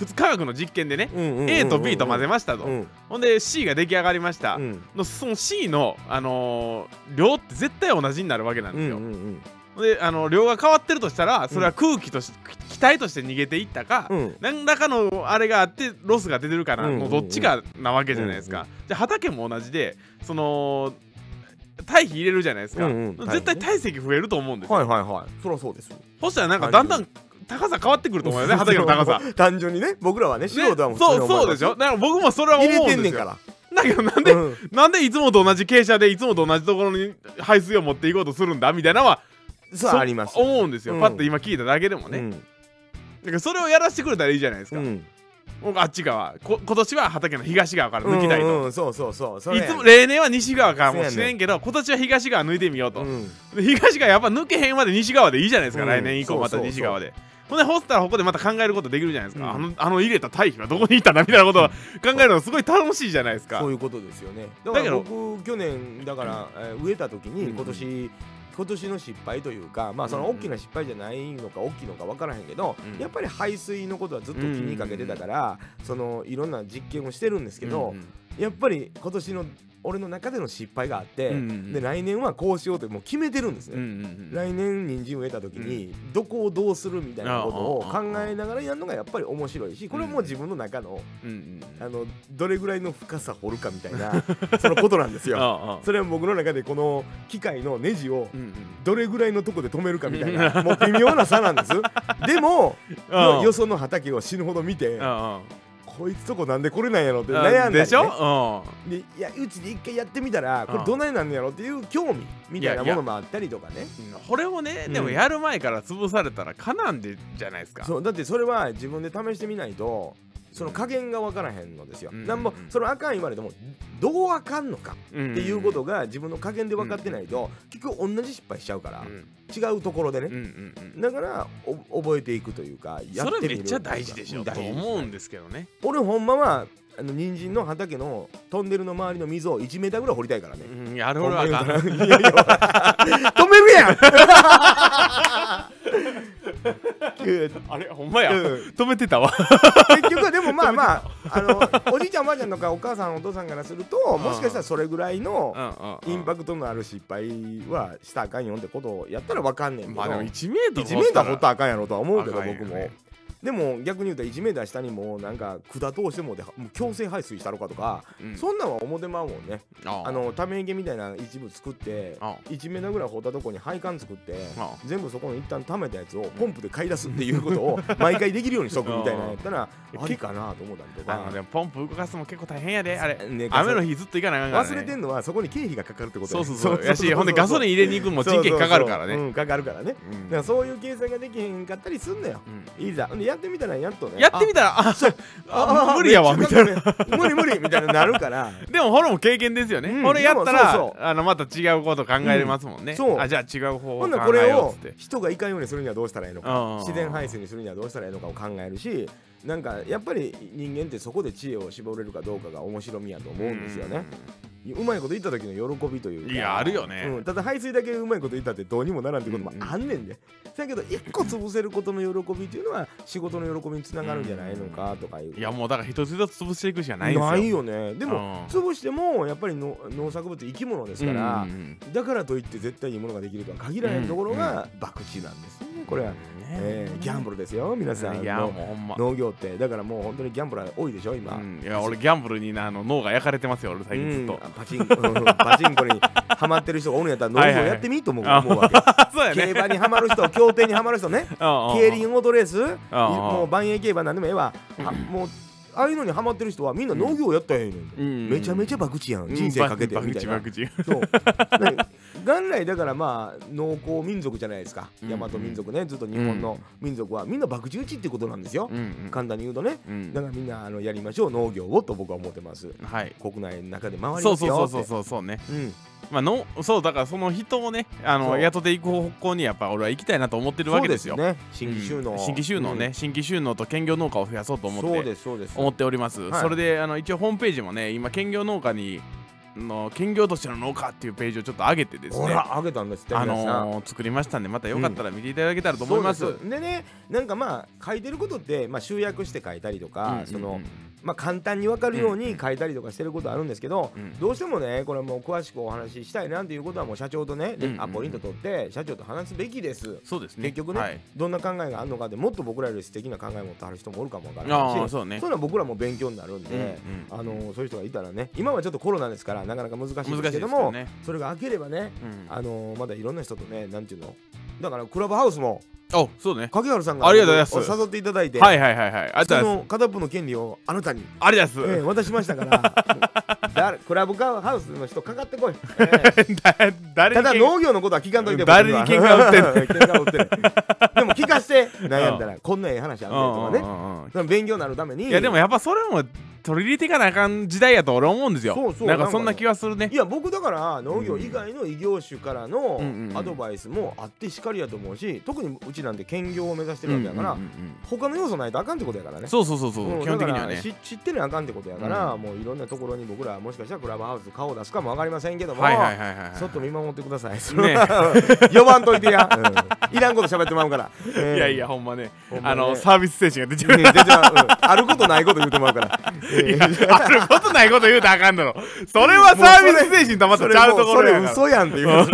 普通科学の実験でね、うんうんうんうん A と B と混ぜましたと、うん。ほんで C が出来上がりました、うん。のその C の、あのー量って絶対同じになるわけなんですよ、うんうんであの量が変わってるとしたらそれは空気とし、気体として逃げていったか、うん。何らかのあれがあってロスが出てるかな、うんうんうん。もうどっちかなわけじゃないですか、うんじゃあ畑も同じでその堆肥入れるじゃないですか、うんうん。絶対体積増えると思うんですよ、はいはいはい。そりゃそうですそしたらなんかだんだん高さ変わってくると思うよね 畑の高さ。単純にね。僕らはね素ね人はもそうそうでしょ？だから僕もそれは思うんですよ。だけどなんで、うん。なんでいつもと同じ傾斜でいつもと同じところに排水を持っていこうとするんだみたいなのはそうあります。思うんですよ、うん。パッと今聞いただけでもね、うん。だからそれをやらせてくれたらいいじゃないですか、うん。僕あっち側。こ今年は畑の東側から抜きたいと、うんうんそうそうそう。それいつも例年は西側からもしれんけど、今年は東側抜いてみようと、うん。で東側やっぱ抜けへんまで西側でいいじゃないですか、うん。来年以降またそうそうそう。西側でほんでほったらここでまた考えることできるじゃないですか、うん。あのあの入れた堆肥はどこにいたんだみたいなことを 考えるのすごい楽しいじゃないですか。そういうことですよね。だから僕去年だから、えー植えた時にうん。今年、今年の失敗というかまあそのうん。大きな失敗じゃないのか大きいのか分からへんけど、うん。やっぱり排水のことはずっと気にかけてたから、そのいろんな実験をしてるんですけど、うんうん。やっぱり今年の俺の中での失敗があって、うんうんうんで来年はこうしようってもう決めてるんですね。うんうんうん来年人参を植えた時にどこをどうするみたいなことを考えながらやるのがやっぱり面白いしこれはもう自分の中のうんうんあのどれぐらいの深さ掘るかみたいな そのことなんですよ。それは僕の中でこの機械のネジをどれぐらいのとこで止めるかみたいなもう微妙な差なんです。でもよその畑を死ぬほど見てあこいつとこなんでこれなんやろってあ悩んだり、ね、でしょ、でいやうちで一回やってみたらこれどないなんのやろっていう興味みたいなものもあったりとかね。うん、これをね、うんでもやる前から潰されたらかなんでじゃないですか。そうだってそれは自分で試してみないとその加減が分からへんのですよ。うんなんぼそのあかん言われてもどうあかんのかっっていうことが自分の加減で分かってないと結局同じ失敗しちゃうからうん。違うところでね。うんうんうん。だからお覚えていくというかやっそれてみるめっちゃ大事でしょ。と思うんですけどね。俺ほんまはあの人参の畑のトンネルの周りの水を1メーターぐらい掘りたいからね。うんやる俺はあかんほんまに いやいや止めるやんあれほんまや、うん。止めてたわ。結局はでもまあまああのおじいちゃんおばあちゃんとかお母さんお父さんからするともしかしたらそれぐらいのインパクトのある失敗はしたらあかんよってことをやったらわかんねんけど、まあでも1メートル1メーター掘ったらあかんやろとは思うけど僕もでも逆に言うと1メーター下にもなんか管通してもうてもう強制排水したろかとか、うん。そんなんは表まうもんね。ああ。のため池みたいな一部作ってあ1メーターぐらい掘ったとこに配管作ってあ全部そこの一旦溜めたやつをポンプで買い出すっていうことを 毎回できるようにしとくみたいなやったらありかなと思ったりとか。でもポンプ動かすのも結構大変やであれ。ね雨の日ずっと行かなあから、ね、忘れてんのはそこに経費がかかるってことそうそうそう。やしほんでガソリンン入れに行くのも人件費かかるからね。うんかかるからね。うん。だからそういう計算ができへんかったりすんのよ。うん。いざやってみたらやっとね。やってみたらあああ無理やわみたいな。な無理無理みたいになるから。でもホルも経験ですよね、うんこれやったらあのまた違うこと考えれますもんね、うんそう。あじゃあ違う方法ほんなら考これを人がいかんようにするにはどうしたらいいのか。自然排水にするにはどうしたらいいのかを考えるしなんかやっぱり人間ってそこで知恵を絞れるかどうかが面白みやと思うんですよねうまいこと言った時の喜びというか。いやあるよね。うん。ただ排水だけうまいこと言ったってどうにもならんってこともあんねんで、だけど一個潰せることの喜びっていうのは仕事の喜びにつながるんじゃないのかとかいう。いやもうだから一つ一つ潰していくしかないんですよ。ないよね。でもうん。潰してもやっぱりの農作物生き物ですから、うんうんだからといって絶対いいものができるとは限らないところが博打なんですねこれは、ねえーギャンブルですよ皆さん。いやもうのほんま。農業って。だからもう本当にギャンブラー多いでしょ今、うん。いや俺ギャンブルになあの脳が焼かれてますよ俺最近ずっと、うんパチンうん パチンコにハマってる人がおるんやったら農業やってみと思う,、わけ。競馬にはまる人 競艇にはまる人ね。競競輪オートレースうんもう万栄競馬なんでもええわ。はもうああいうのにはまってる人はみんな農業やったらええねん、うん。めちゃめちゃ博打やん。人生かけてみたいな。チバクチ。そう。ね元来だからまあ農耕民族じゃないですか。うん。大和民族ね。ずっと日本の民族は。みんな博打打ちってことなんですよ。うんうん。簡単に言うとね。うん。だからみんなあのやりましょう農業をと僕は思ってます。はい。国内の中で回りそうそうそうそうそうそうね。うん。まあのそうだからその人をねあの雇っていく方向にやっぱ俺は行きたいなと思ってるわけですよ。ね。新規収納、うん。新規収納ね、新規収納と兼業農家を増やそうとうん思ってそうですそうです。思っております、はい。それであの一応ホームページもね今兼業農家にの兼業としての農家っていうページをちょっと上げてですねほらあげたんですってあのー作りましたんでまたよかったら見ていただけたらと思います、そうです。でねなんかまあ書いてることって、まあ、集約して書いたりとか、うんそのうんまあ、簡単に分かるように書いたりとかしてることあるんですけど、うん。どうしてもねこれもう詳しくお話ししたいなっていうことはもう社長とね、アポイント取って社長と話すべきです。そうですね。結局ね、はい、どんな考えがあるのかでもっと僕らより素敵な考えを持ってはる人もおるかもわからあないしあそうね。そういうのは僕らも勉強になるんで、うんあのそういう人がいたらね今はちょっとコロナですからなかなか難しいですけども、よね。それが開ければね、うん。あのまだいろんな人とねなんていうのだからクラブハウスもおそうね。影原さんがありがとうございます。誘っていただいて、はいはいはいはい。ありがとそうございまの片っぽの権利をあなたに、すありがとうございえー渡しましたから。だクラブハウスの人かかってこい、誰ただに農業のことは聞かんといて誰に喧嘩売ってんの？喧嘩売ってる。でも聞かして悩んだらこんなええ話あんねんとかね。勉強になるために。いやでもやっぱそれも取り入れていかなあかん時代やと俺は思うんですよ。そうそう。なんかそんな気がするね。いや僕だから農業以外の異業種からのうんうんうん。アドバイスもあってしかりやと思うし特にうちなんて兼業を目指してるわけやから、うんうんうん他の要素ないとあかんってことやからね。そうそうそうそう、う。ん基本的にはね。し知ってるあかんってことやから、もういろんなところに僕らもしかしたらクラブハウス顔を出すかもわかりませんけども、はいはいはいはいはい。ちょっと見守ってください。ね。呼ばんといてや、うん。いらんこと喋ってまうから。えーいやいやほんまね。ね。あのサービス精神が出ちゃう。ね全然、うん。あることないこと言うてまうから。え ーあることないこと言うたらあかんだろ。それはサービス精神とまたちゃうところやから。それ嘘やんって言う。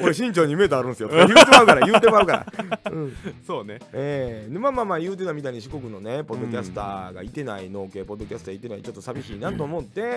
俺身長2メートルあるんですよ。言うてまうから言うてまうから、うん。そうね。ええでまあまあまあ言うてたみたいに四国のねポッドキャスターがいてない農系ポッドキャスターいてないちょっと寂しいなと思って、うん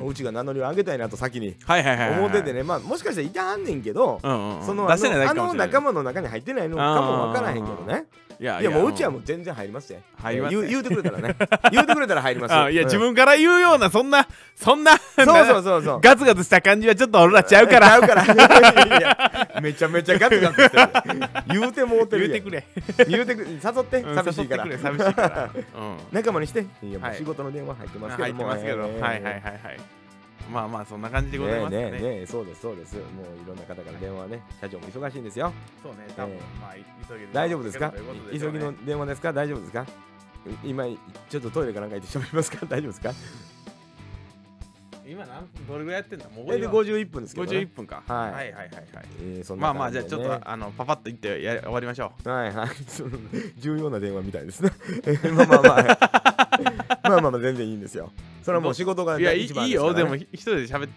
うんうちが名乗りを上げたいなと先に思っててね。まあもしかしたらいてはんねんけど、うんうんうん。そのあの仲間の中に入ってないのかもわからへんけどねいやいや。もううちはもう全然入りますよ入りますね。言う言うてくれたらね。言うてくれたら入りますあいやうん。自分から言うようなそんなそんなそうそうそうそう。ガツガツした感じはちょっと俺らちゃうから。ちゃうから。いやめちゃめちゃガツガツしてる。言うてもうてるやん。言うてくれ。言うてく誘ってうん寂しいから。誘ってくれ寂しいから。うん。仲間にして。いやもうはい。仕事の電話入ってますけ入ども。ってますけど、えーはいはいはいはいまあまあそんな感じでございますね。ねえねそうですそうです。もういろんな方から電話ね社長も忙しいんですよ。そうね多分、えまあ急ぎで大丈夫ですか？急ぎの電話ですか？大丈夫ですか？今ちょっとトイレかなんか行って喋りますか？大丈夫ですか？今何分どれぐらいやってんだ？もうえで51分ですけど、ね、51分か、はい。はいはいはいはい。えーそんまあなまあじゃあちょっとあのパパッと言ってや終わりましょはいはい。重要な電話みたいですね。まあまあまあ まあまあまあ全然いいんですよ。それはもう仕事がういやいい一番いいですからね。よ。でもひ一人で喋っ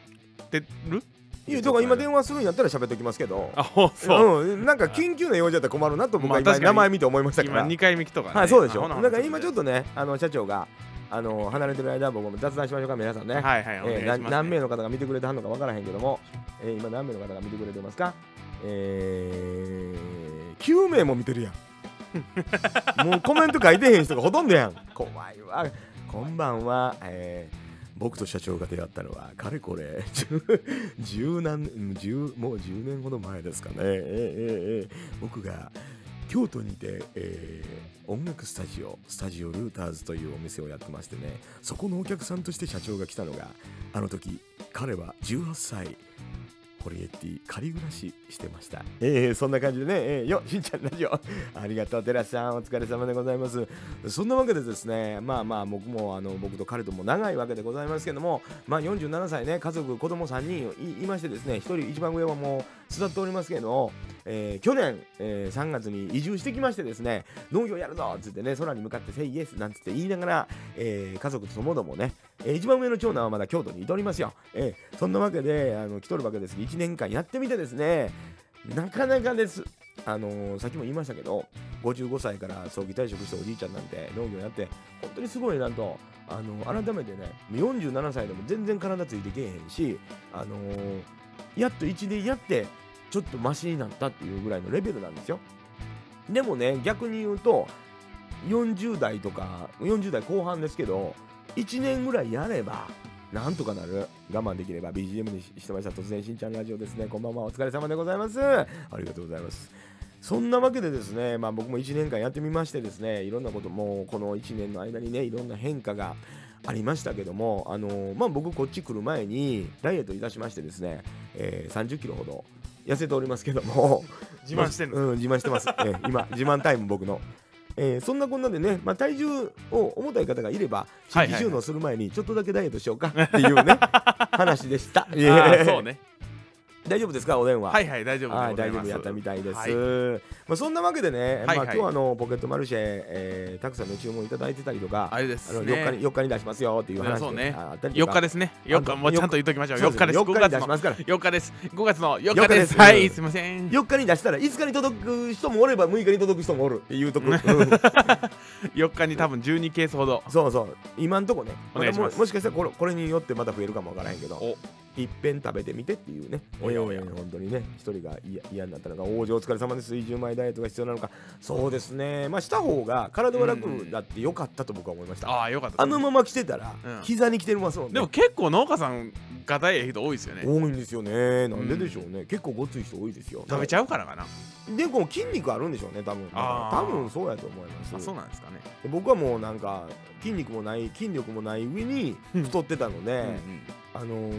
てる？いやだから今電話するんやったら喋っときますけど。あほそう、うん、なんか緊急な用事だったら困るなと僕は今名前見て思いましたか今ら、2回目来とかね。はいそうでしょ。だから今ちょっとねあの社長があの離れてる間僕も雑談しましょうか皆さんね、はいはいお願いえーします、な何名の方が見てくれてはんのか分からへんけども、えー今何名の方が見てくれてますか？えー、9名も見てるやん。もうコメント書いてへん人がほとんどやん。怖いわこんばんは、えー僕と社長が出会ったのはかれこれ 10何10もう10年ほど前ですかね、えーえー僕が京都にて、えー音楽スタジオスタジオルーターズというお店をやってましてねそこのお客さんとして社長が来たのがあの時彼は18歳。コリエッティ仮暮らししてました。えー、そんな感じでね、えーよしんちゃんラジオ。ありがとう寺さん。お疲れ様でございます。そんなわけでですねまあまあ僕もあの僕と彼とも長いわけでございますけどもまあ47歳ね家族子供3人いいましてですね1人一番上はもう育っておりますけど、えー去年、えー3月に移住してきましてですね農業やるぞっつってね空に向かって「セイイエス」なんつって言いながら、えー家族ともどもね、えー一番上の長男はまだ京都にいておりますよ、えーそんなわけであの来とるわけですが1年間やってみてですねなかなかです。あのーさっきも言いましたけど55歳から早期退職したおじいちゃんなんて農業やって本当にすごいなとあの改めてね47歳でも全然体ついてけえへんしあのーやっと1年やってちょっとマシになったっていうぐらいのレベルなんですよ。でもね逆に言うと40代とか40代後半ですけど1年ぐらいやればなんとかなる。我慢できれば BGM にしてました突然しんちゃんラジオですね。こんばんは。お疲れ様でございます。ありがとうございます。そんなわけでですね、まあ、僕も1年間やってみましてですねいろんなこともこの1年の間にねいろんな変化がありましたけども、あのまあ、僕こっち来る前にダイエットいたしましてですね、えー30キロほど痩せておりますけども。自慢してんの、うん、自慢してます、えー今自慢タイム僕の、えーそんなこんなでね、まあ、体重を重たい方がいれば新規収納する前にちょっとだけダイエットしようかっていうね 話でした。そうね大丈夫ですかお電話？はいはい大丈夫ではい、大丈夫やったみたいです。はい。まあ、そんなわけでね、まあ、はいはい。今日あのポケットマルシェ、えーたくさんの注文いただいてたりとか、あれであのすね4日に4日に出しますよっていう話そうね。があったりと4か。日ですね。4日。もうちゃんと言っときましょう。4そうです日です。4日5に出しますから。4日です。5月の4 4日です。すはいすいません。4日に出したら5日に届く人もおれば6日に届く人もおるっていうところ、うん4日に多分12ケースほど。そうそう。今んとこね。お願いします。ももしかしたらこれこれによってまた増えるかもわからへんけど。おいっぺん食べてみてっていうね。おやおやえー本当にね。一人が嫌嫌になったのが王子お疲れ様です。水10枚ダイエットが必要なのか。そうですね。まあした方が体が楽だってよかったと僕は思いました、ああよかった。あのまま来てたら、うん。膝に来てますもんねでも結構農家さんがたいええ人多いですよね。多いんですよね。なんででしょうね、結構ごつい人多いですよ。食べちゃうからかな。でこう筋肉あるんでしょうね多分。多分そうやと思います。あそうなんですかね。で僕はもうなんか筋肉もない筋力もない上に太ってたので、うんうん。あのー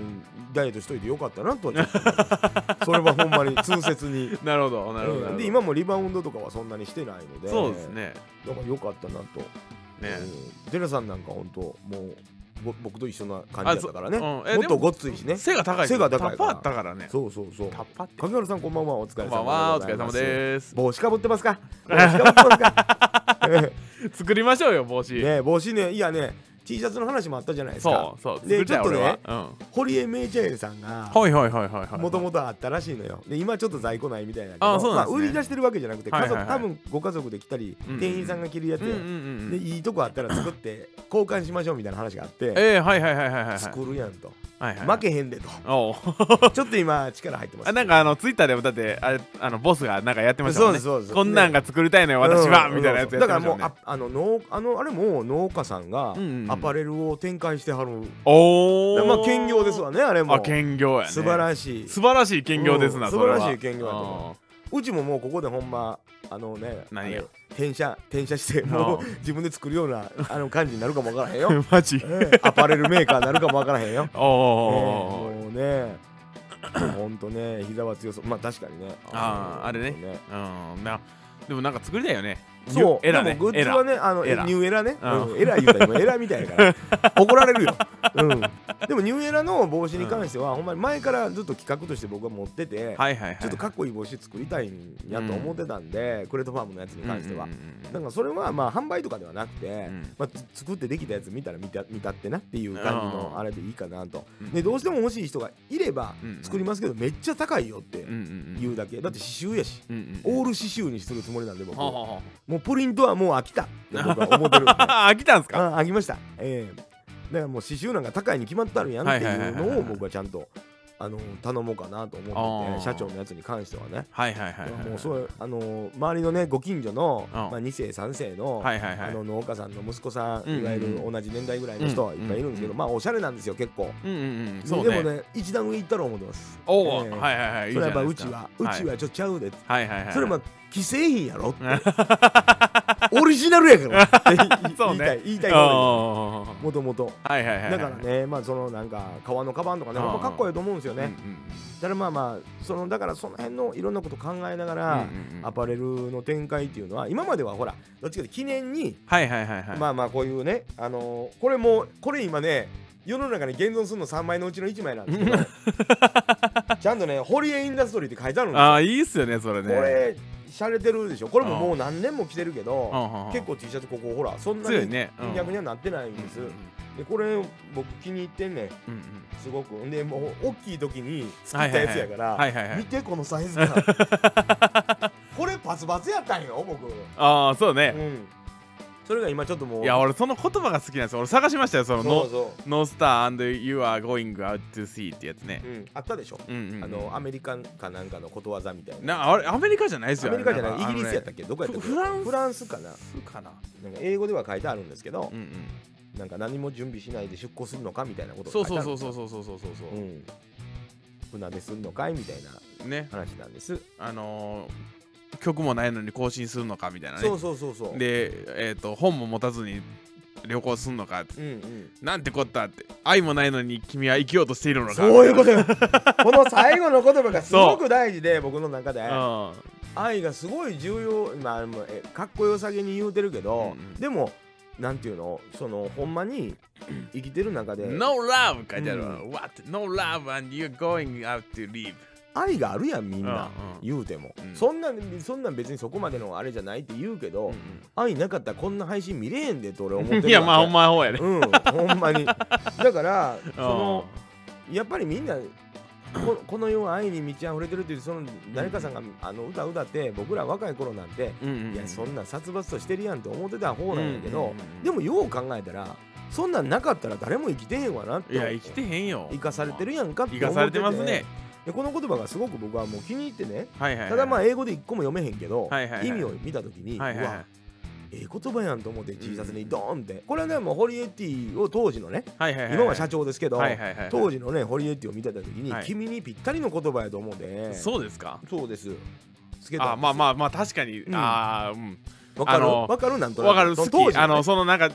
ダイエットしといてよかったなとは それはほんまに痛切に。なるほどなるほどなるほど。で今もリバウンドとかはそんなにしてないのでそうですね。だからよかったなと、ね。うん、寺さんなんか本当もうぼ僕と一緒な感じだったからね、うんえもっとごっついしね。背が高いです背が高いから。タからね。そうそうそう。タッパーって影原さんこんばんは。お疲れこん様ばんは。お疲れ様です。帽子かぶってますか？帽子かぶってますか？作りましょうよ帽子。ね帽子ねいやね T シャツの話もあったじゃないですか。そうそうでちょっとねうん。堀江メイチャエルさんがはいはいはいはいはいもともとあったらしいのよ。で今ちょっと在庫ないみたいだけどあそうなんね。まあ、売り出してるわけじゃなくて家族、はいはい。はい多分ご家族で来たり、うんうん店員さんが着るやつや、うんうんうんでいいとこあったら作って交換しましょうみたいな話があって、ええはいはいはいはいはい。作るやんと、はいはい。負けへんでと。ちょっと今力入ってます。あなんかあのツイッターでもだってあれあのボスがなんかやってましたもんね。そうですこんなんが作りたいのよ私は。うんみたいなやつやってましただからもうああの農あのあれも農家さんがアパレルを展開してはる、おおまあ兼業ですわねあれも。あ兼業やね。素晴らしい。素晴らしい兼業ですな素晴らしい兼業やと思う。ちももうここでほんまあのね何や転写転写してもう自分で作るようなあの感じになるかもわからへんよ。う んマジ。ええ。アパレルメーカーになるかもわからへんよ。おおええもうね。ほんとね膝は強そう。まあ確かにね。あーあれね。ほんとうん。なでもなんか作りたいよねそう。エラね。でもグッズはねあのエラ。ニューエラね。うん。うんエラ言うたら今エラみたいやから。怒られるよ。うん。でもニューエラの帽子に関しては、ほんまに前からずっと企画として僕は持ってて、はいはいはい。ちょっとかっこいい帽子作りたいんやと思ってたんで、クレートファームのやつに関しては、うんうんうんだからそれはまあ販売とかではなくて、ん。まあ、つ作ってできたやつ見たら見た見たってなっていう感じのうんあれでいいかなと、うん。でどうしても欲しい人がいれば作りますけどめっちゃ高いよって言うだけ。だって刺繍やし。オール刺繍にするつもりなんで僕。はあはあはもうプリントはもう飽きた。っ て僕は思ってる飽きたんすか？あ飽きました。ええ。だからもう刺繍なんか高いに決まってあるやんっていうのを僕はちゃんとあの頼もうかなと思ってて社長のやつに関してはね。はいはいはいはいもうそうあの周りのねご近所の、うん。まあ、2世3世の,、はいはいはい。あの農家さんの息子さん、いわゆる同じ年代ぐらいの人はいっぱいいるんですけど、うんまあおしゃれなんですよ結構、うんうんうん。そうね。でもね一段上行ったろう思ってます。おお、ええ。はいはいはい。それはやっぱうちは、うちはちょっとちゃうで、はいはいはい。それまあ既製品やろって。オリジナルやから。って言いそうね。言いたい言いたいもともとだからねまあそのなんか革のカバンとかねほん。まかっこいいと思うんですよね、うんうんだからまあまあそのだからその辺のいろんなこと考えながうんら、うんうん。アパレルの展開っていうのは今まではほらどっちかというと記念に、はいはいはいはい。まあまあこういうねあのーこれもこれ今ね世の中に現存するの3枚のうちの1枚なんですけど ちゃんとねホリエインダストリーって書いてあるんですよ。ああいいっすよねそれね。これしゃれてるでしょ。これももう何年も着てるけど構結構 T シャツここほらそんなに逆にはなってないんです、でこれ僕気に入ってんねん。すごく。でもう大きい時に作ったやつやから、見てこのサイズ感。これパツパツやったんよ僕。ああそうね。うんそれが今ちょっともういや俺その言葉が好きなんですよ。俺探しましたよ。そのノそうそノースター and you are going out to sea ってやつね。う、うん、あったでしょ、うんうんうん。あのアメリカかなんかのことわざみたいな。なあれアメリカじゃないですよ。アメリカじゃない。イギリスやったっけ？どこやったっけ？フランスフランスかな？かな。なんか英語では書いてあるんですけどう、んうん。なんか何も準備しないで出港するのかみたいなことそうそうそうそうそうそうそうそううん。船出するのかい？みたいなね。話なんです、あのー曲もないのに更新するのかみたいなね。そうそうそうそう。でえっ、と本も持たずに旅行すんのか。ってうんうん。なんてこったって。愛もないのに君は生きようとしているのか。そういうことよ。この最後の言葉がすごく大事で僕の中で。うん。愛がすごい重要まあかっこよさげに言うてるけど、うんうん。でもなんていうの？そのほんまに生きてる中で。No love 書いてあるわ、う What? No love and you're going out to leave 愛があるやんみんな、うんうん。言うても、うん。そんなんそんなん別にそこまでのあれじゃないって言うけど、うん愛なかったらこんな配信見れへんでと俺思ってるうん いやまあほんままほうやねうんほんまに。だからそのやっぱりみんなここの世は愛に満ち溢れてるっていうその誰かさんがあの歌歌って僕ら若い頃なんてうんうんうん。いやそんなん殺伐としてるやんって思ってた方なんやけど、うんうんうんでもよう考えたらそんなんなかったら誰も生きてへんわなっていや生きてへんよ。生かされてるやんかって。生かされてますねでこの言葉がすごく僕はもう気に入ってねはいはいはい。ただまあ英語で一個も読めへんけど、はいはいはい。意味を見た時に、はいはいはうわええ言葉やんと思って T シャツにドーンって、これはねもうホリエティを当時のねいはいはい今は社長ですけど、はいはいはい当時のねホリエティを見てた時に、はい。君にぴったりの言葉やと思うん。でそうですか？そうです。つけた。あまあまあまあ確かに、うん。ああうん。わかる？わかる？なんとなく。わかる。当時のね。あのそのなんか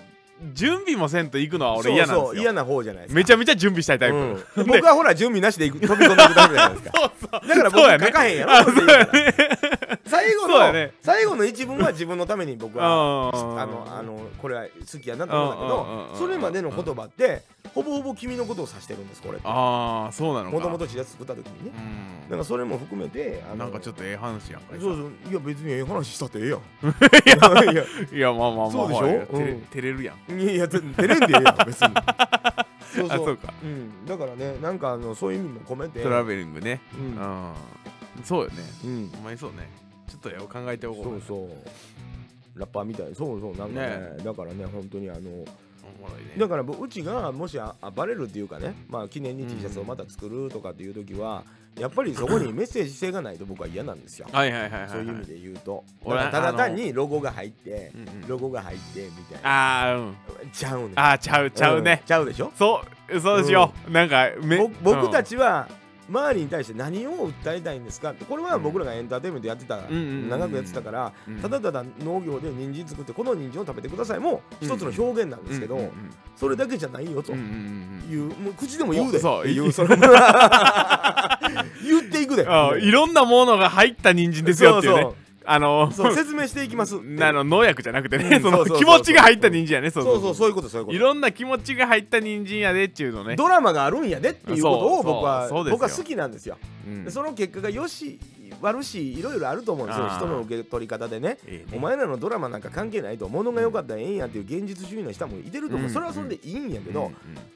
準備もせんと行くのは俺嫌なんですよ。そうそう嫌な方じゃないですか。めちゃめちゃ準備したいタイプ、うん。で僕はほら準備なしで行く飛び込んでいくタイプじゃないですか。そうそう。だから僕書かへんやろ。そうやね。最後の、ね最後の一文は自分のために僕はああのあのこれは好きやなと思うんだけどそれまでの言葉ってほぼほぼ君のことを指してるんですこれああそうなのか。もともと知ら作った時にね。うん。だからそれも含めてあのなんかちょっとええ話やんかそうそう。いや別にええ話したってええやん。いやいやまあまあまあそうでしょ？うん。照れるやん。いやいやて照れんでええやん別に。そうそう。あそうか。うん、だからねなんかあのそういう意味も込めて。トラベリングね。ううん。んそうよね。うん。ほんまにそうね。ちょっとええ考えておこうそうそう。ラッパーみたい。そうそう。なんかねねだからね本当にあのね。だから僕うちがもしあバレるっていうかねまあ記念に T シャツをまた作るとかっていう時はやっぱりそこにメッセージ性がないと僕は嫌なんですよ。はいはいはいそういう意味で言うと。俺だただ単にロゴが入ってうんうん。ロゴが入ってみたいな。あーうん。ちゃうねん。あーちゃうちゃうね。ん。ちゃうでしょ？そうそうですよなんかめぼ僕たちちは周りに対して何を訴えたいんですか？これは僕らがエンターテインメントやってた長くやってたからただただ農業で人参作ってこの人参を食べてくださいも一つの表現なんですけどそれだけじゃないよと。いうもう口でも言うで。そうっていう。その 言っていくで。いろんなものが入った人参ですよっていうねあのそう説明していきます あの農薬じゃなくてうんねその気持ちが入った人参やねそそう。そうそういうことそういうこと。いろんな気持ちが入った人参やでっていうのね。ドラマがあるんやでっていうことを僕は僕は好きなんですよ。うん。でその結果がよし悪しいろいろあると思うんですよ。人の受け取り方でね。ええね。お前らのドラマなんか関係ないと物が良かったらええんやっていう現実主義の人もいてると思う、うん。それはそれでいいんやけど、うんうん。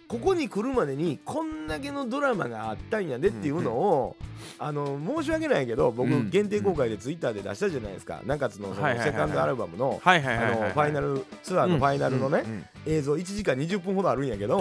ここに来るまでにこんだけのドラマがあったんやでっていうのを、あの申し訳ないけど僕うん。限定公開でツイッターで出したじゃないですか。中津のそのセカンドアルバムのファイナルツアーのファイナルのね映像1時間20分ほどあるんやけど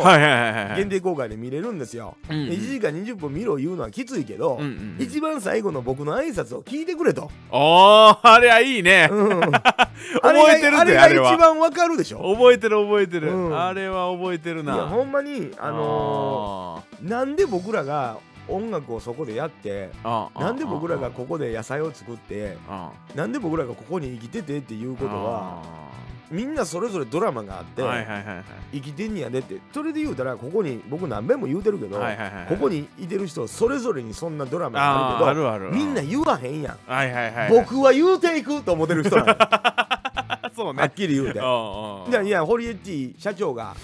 限定公開で見れるんですよ。うんうん。で1時間20分見ろ言うのはきついけど一番最後の僕の挨拶を聞いてくれと。おーあれはいいね。うん。覚えてるあれがあれが一番わかるでしょ。覚えてる覚えてる、うん。あれは覚えてるな。いやほんまにあのあー。なんで僕らが音楽をそこでやってなんで僕らがあここで野菜を作ってー。なんで僕らがここに生きててっていうことはあみんなそれぞれドラマがあってーはいはいはいはい。生きてんねやでってそれで言うたらここに僕何遍も言うてるけどはいはいはいはい。ここにいてる人それぞれにそんなドラマがあーあるけどあるある。みんな言わへんやん。はいはいはい僕は言うていくと思ってる人なのあ そうね。はっきり言うて。あいやいやホリエッティ社長が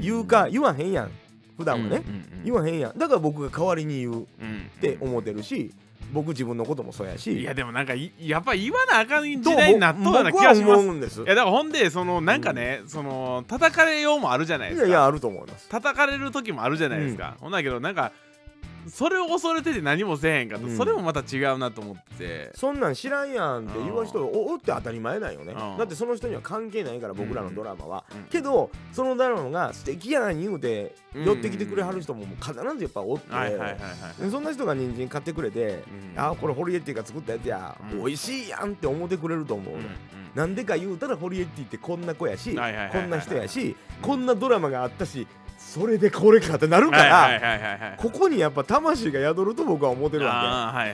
言うか言わへんやん。普段はね。言わへんやん。だから僕が代わりに言うって思ってるし僕自分のこともそうやし。いやでもなんかいやっぱ言わなあかん時と代になっとうような気がします。思うんです。いやだからほんでそのなんかね、その叩かれようもあるじゃないですか。いやいやあると思います。叩かれる時もあるじゃないですか、ほんだけどなんかそれを恐れてて何もせえへんかと、うん。それもまた違うなと思って。そんなん知らんやんって言う人おおって当たり前なんよね。うん。だってその人には関係ないから僕らのドラマは、うん。けどそのドラマが素敵やなに言うてうん。寄ってきてくれはる人ももう必ずやっぱおって、そんな人が人参買ってくれて、うん。あこれホリエッティが作ったやつや、うん。美味しいやんって思ってくれると思う、うん。なんでか言うたらホリエッティってこんな子やし、こんな人やしこんなドラマがあったしそれでこれかってなるから、ここにやっぱ魂が宿ると僕は思ってるわ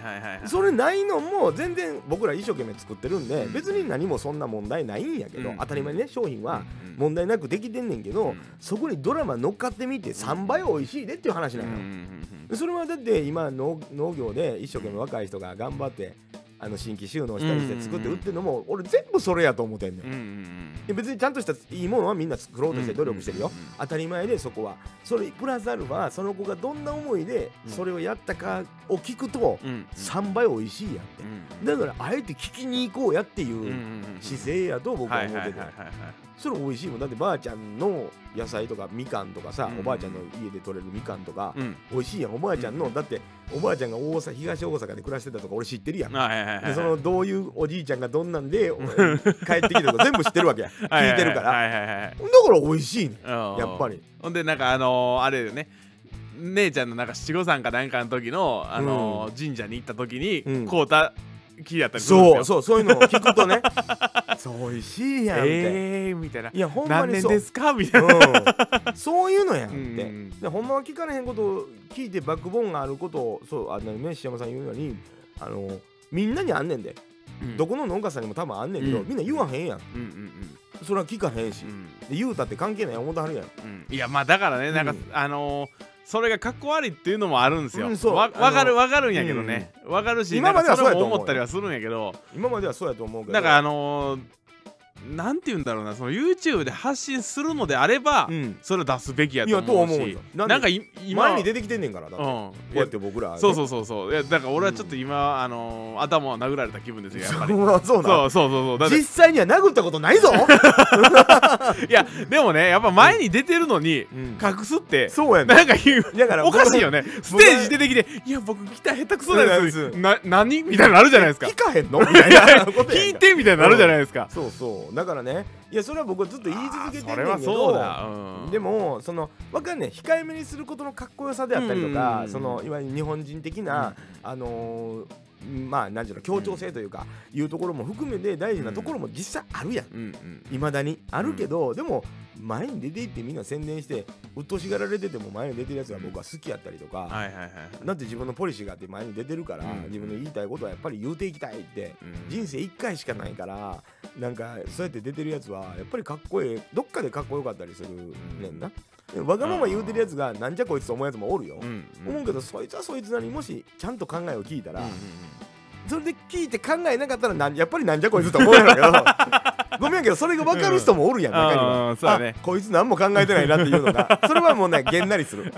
け。それないのも全然僕ら一生懸命作ってるんで、うん。別に何もそんな問題ないんやけど、うん。当たり前にね商品はうん。問題なくできてんねんけど、うん。そこにドラマ乗っかってみて3倍美味しいでっていう話なのそれはだって今農農業で一生懸命若い人が頑張ってあの新規収納したりして作って売ってるのも俺全部それやと思ってんねんうん別にちゃんとしたいいものはみんな作ろうとして努力してるよ。当たり前でそこは。それプラスアルファその子がどんな思いでうん。それをやったかを聞くとうん。3倍美味しいやんって。うんだからあえて聞きに行こうやっていう姿勢やと僕ははい思っててはいはいはいはいそれ美味しいもん。だってばあちゃんの野菜とかみかんとかさうんおばあちゃんの家で採れるみかんとかうん。美味しいやん。おばあちゃんのだっておばあちゃんが大阪東大阪で暮らしてたとか俺知ってるやん。はいはいはいはい。でそのどういうおじいちゃんがどんなんで帰ってきてるか全部知ってるわけや。聞いてるから。はいはいはいはい。だから美味しいねうん。やっぱり。ほんでなんかあのー、あれよね。姉ちゃんのなんか七五三かなんかの時の、あのー神社に行った時に、うん。こうた木やったりするんですよ。そうそうそういうのを聞くとね。そう美味しいやんって、えー。みたいな。いやほんま何にそう。年ですか？みたいな。うん、そういうのやんって、うんでほんまは聞かれへんことを聞いてバックボーンがあることをそうあのね石山さん言うようにあのみんなにあんねんで、どこの農家さんにも多分あんねんけど、うん。みんな言わへんやん。うんうんそれは聞かへんし、うん。うんで言うたって関係ない思ってはるやん。いやまあだからねなんか、うん。あのーそれがかっこ悪いっていうのもあるんですよ、うんそう。わあのわかるわかるんやけどね。わ、かるし今まではそうやと思ったりはするんやけど。今まではそうやと思うけど。だからあのーなんて言うんだろうなその YouTube で発信するのであれば、うん。それを出すべきやと思うし。思うよ。なんかい今前に出てきてんねんからだって、こうん。うやって僕ら、ね、そうそうそうそう。いやだから俺はちょっと今、あのー頭を殴られた気分ですよやっぱり。そうそうなそうそうそうそう。だって実際には殴ったことないぞ、いやでもねやっぱ前に出てるのにうん。隠すって、そうやねなんか言うだからおかしいよね。ステージ出てきて「いや僕ギター下手くそなん。でな何?」みたいになるじゃないですか。聞かへんのみたいなことやん。か 聞いてみたいになるじゃないですか、そうそうだからねいやそれは僕はずっと言い続けてんねんけどうん、でもそのわかんね控えめにすることのかっこよさであったりとか、うん。そのいわゆる日本人的な、あのーまあ何ていうの協調性というか、いうところも含めて大事なところも実際あるやん。いまだにあるけど、でも前に出ていってみんな宣伝してうっとうしがられてても前に出てるやつが僕は好きやったりとか、はいはいはいだって自分のポリシーがあって前に出てるから、うん。自分の言いたいことはやっぱり言うていきたいってうん。人生1回しかないからなんかそうやって出てるやつはやっぱりかっこいいどっかでかっこよかったりするねんな、でわがまま言うてるやつがなんじゃこいつと思うやつもおるよ、うん思うけどそいつはそいつなりにもしちゃんと考えを聞いたら、うんうんそれで聞いて考えなかったらなんやっぱりなんじゃこいつと思うやろうけどごめんけどそれが分かる人もおるやん、中にうはんそうだね。あこいつ何も考えてないなっていうのが。それはもうねげんなりする、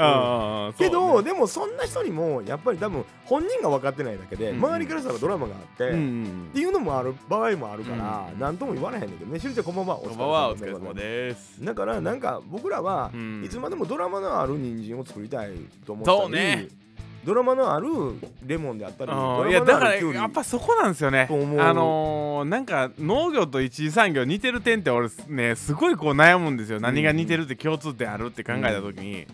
けど、でもそんな人にもやっぱり多分本人が分かってないだけで、うん。周りからしたらドラマがあって、っんていうのもある場合もあるから、うんなんとも言われへんねんけどね。しゅうちゃんこんばんは。お疲れ様です。だからなんか僕らは、うん。いつまでもドラマのある人参を作りたいと思ったりそうねドラマのあるレモンであったりいやだからやっぱそこなんですよね。あのー、なんか農業と一次産業似てる点って俺ねすごいこう悩むんですよ。何が似てるって共通点あるって考えた時に、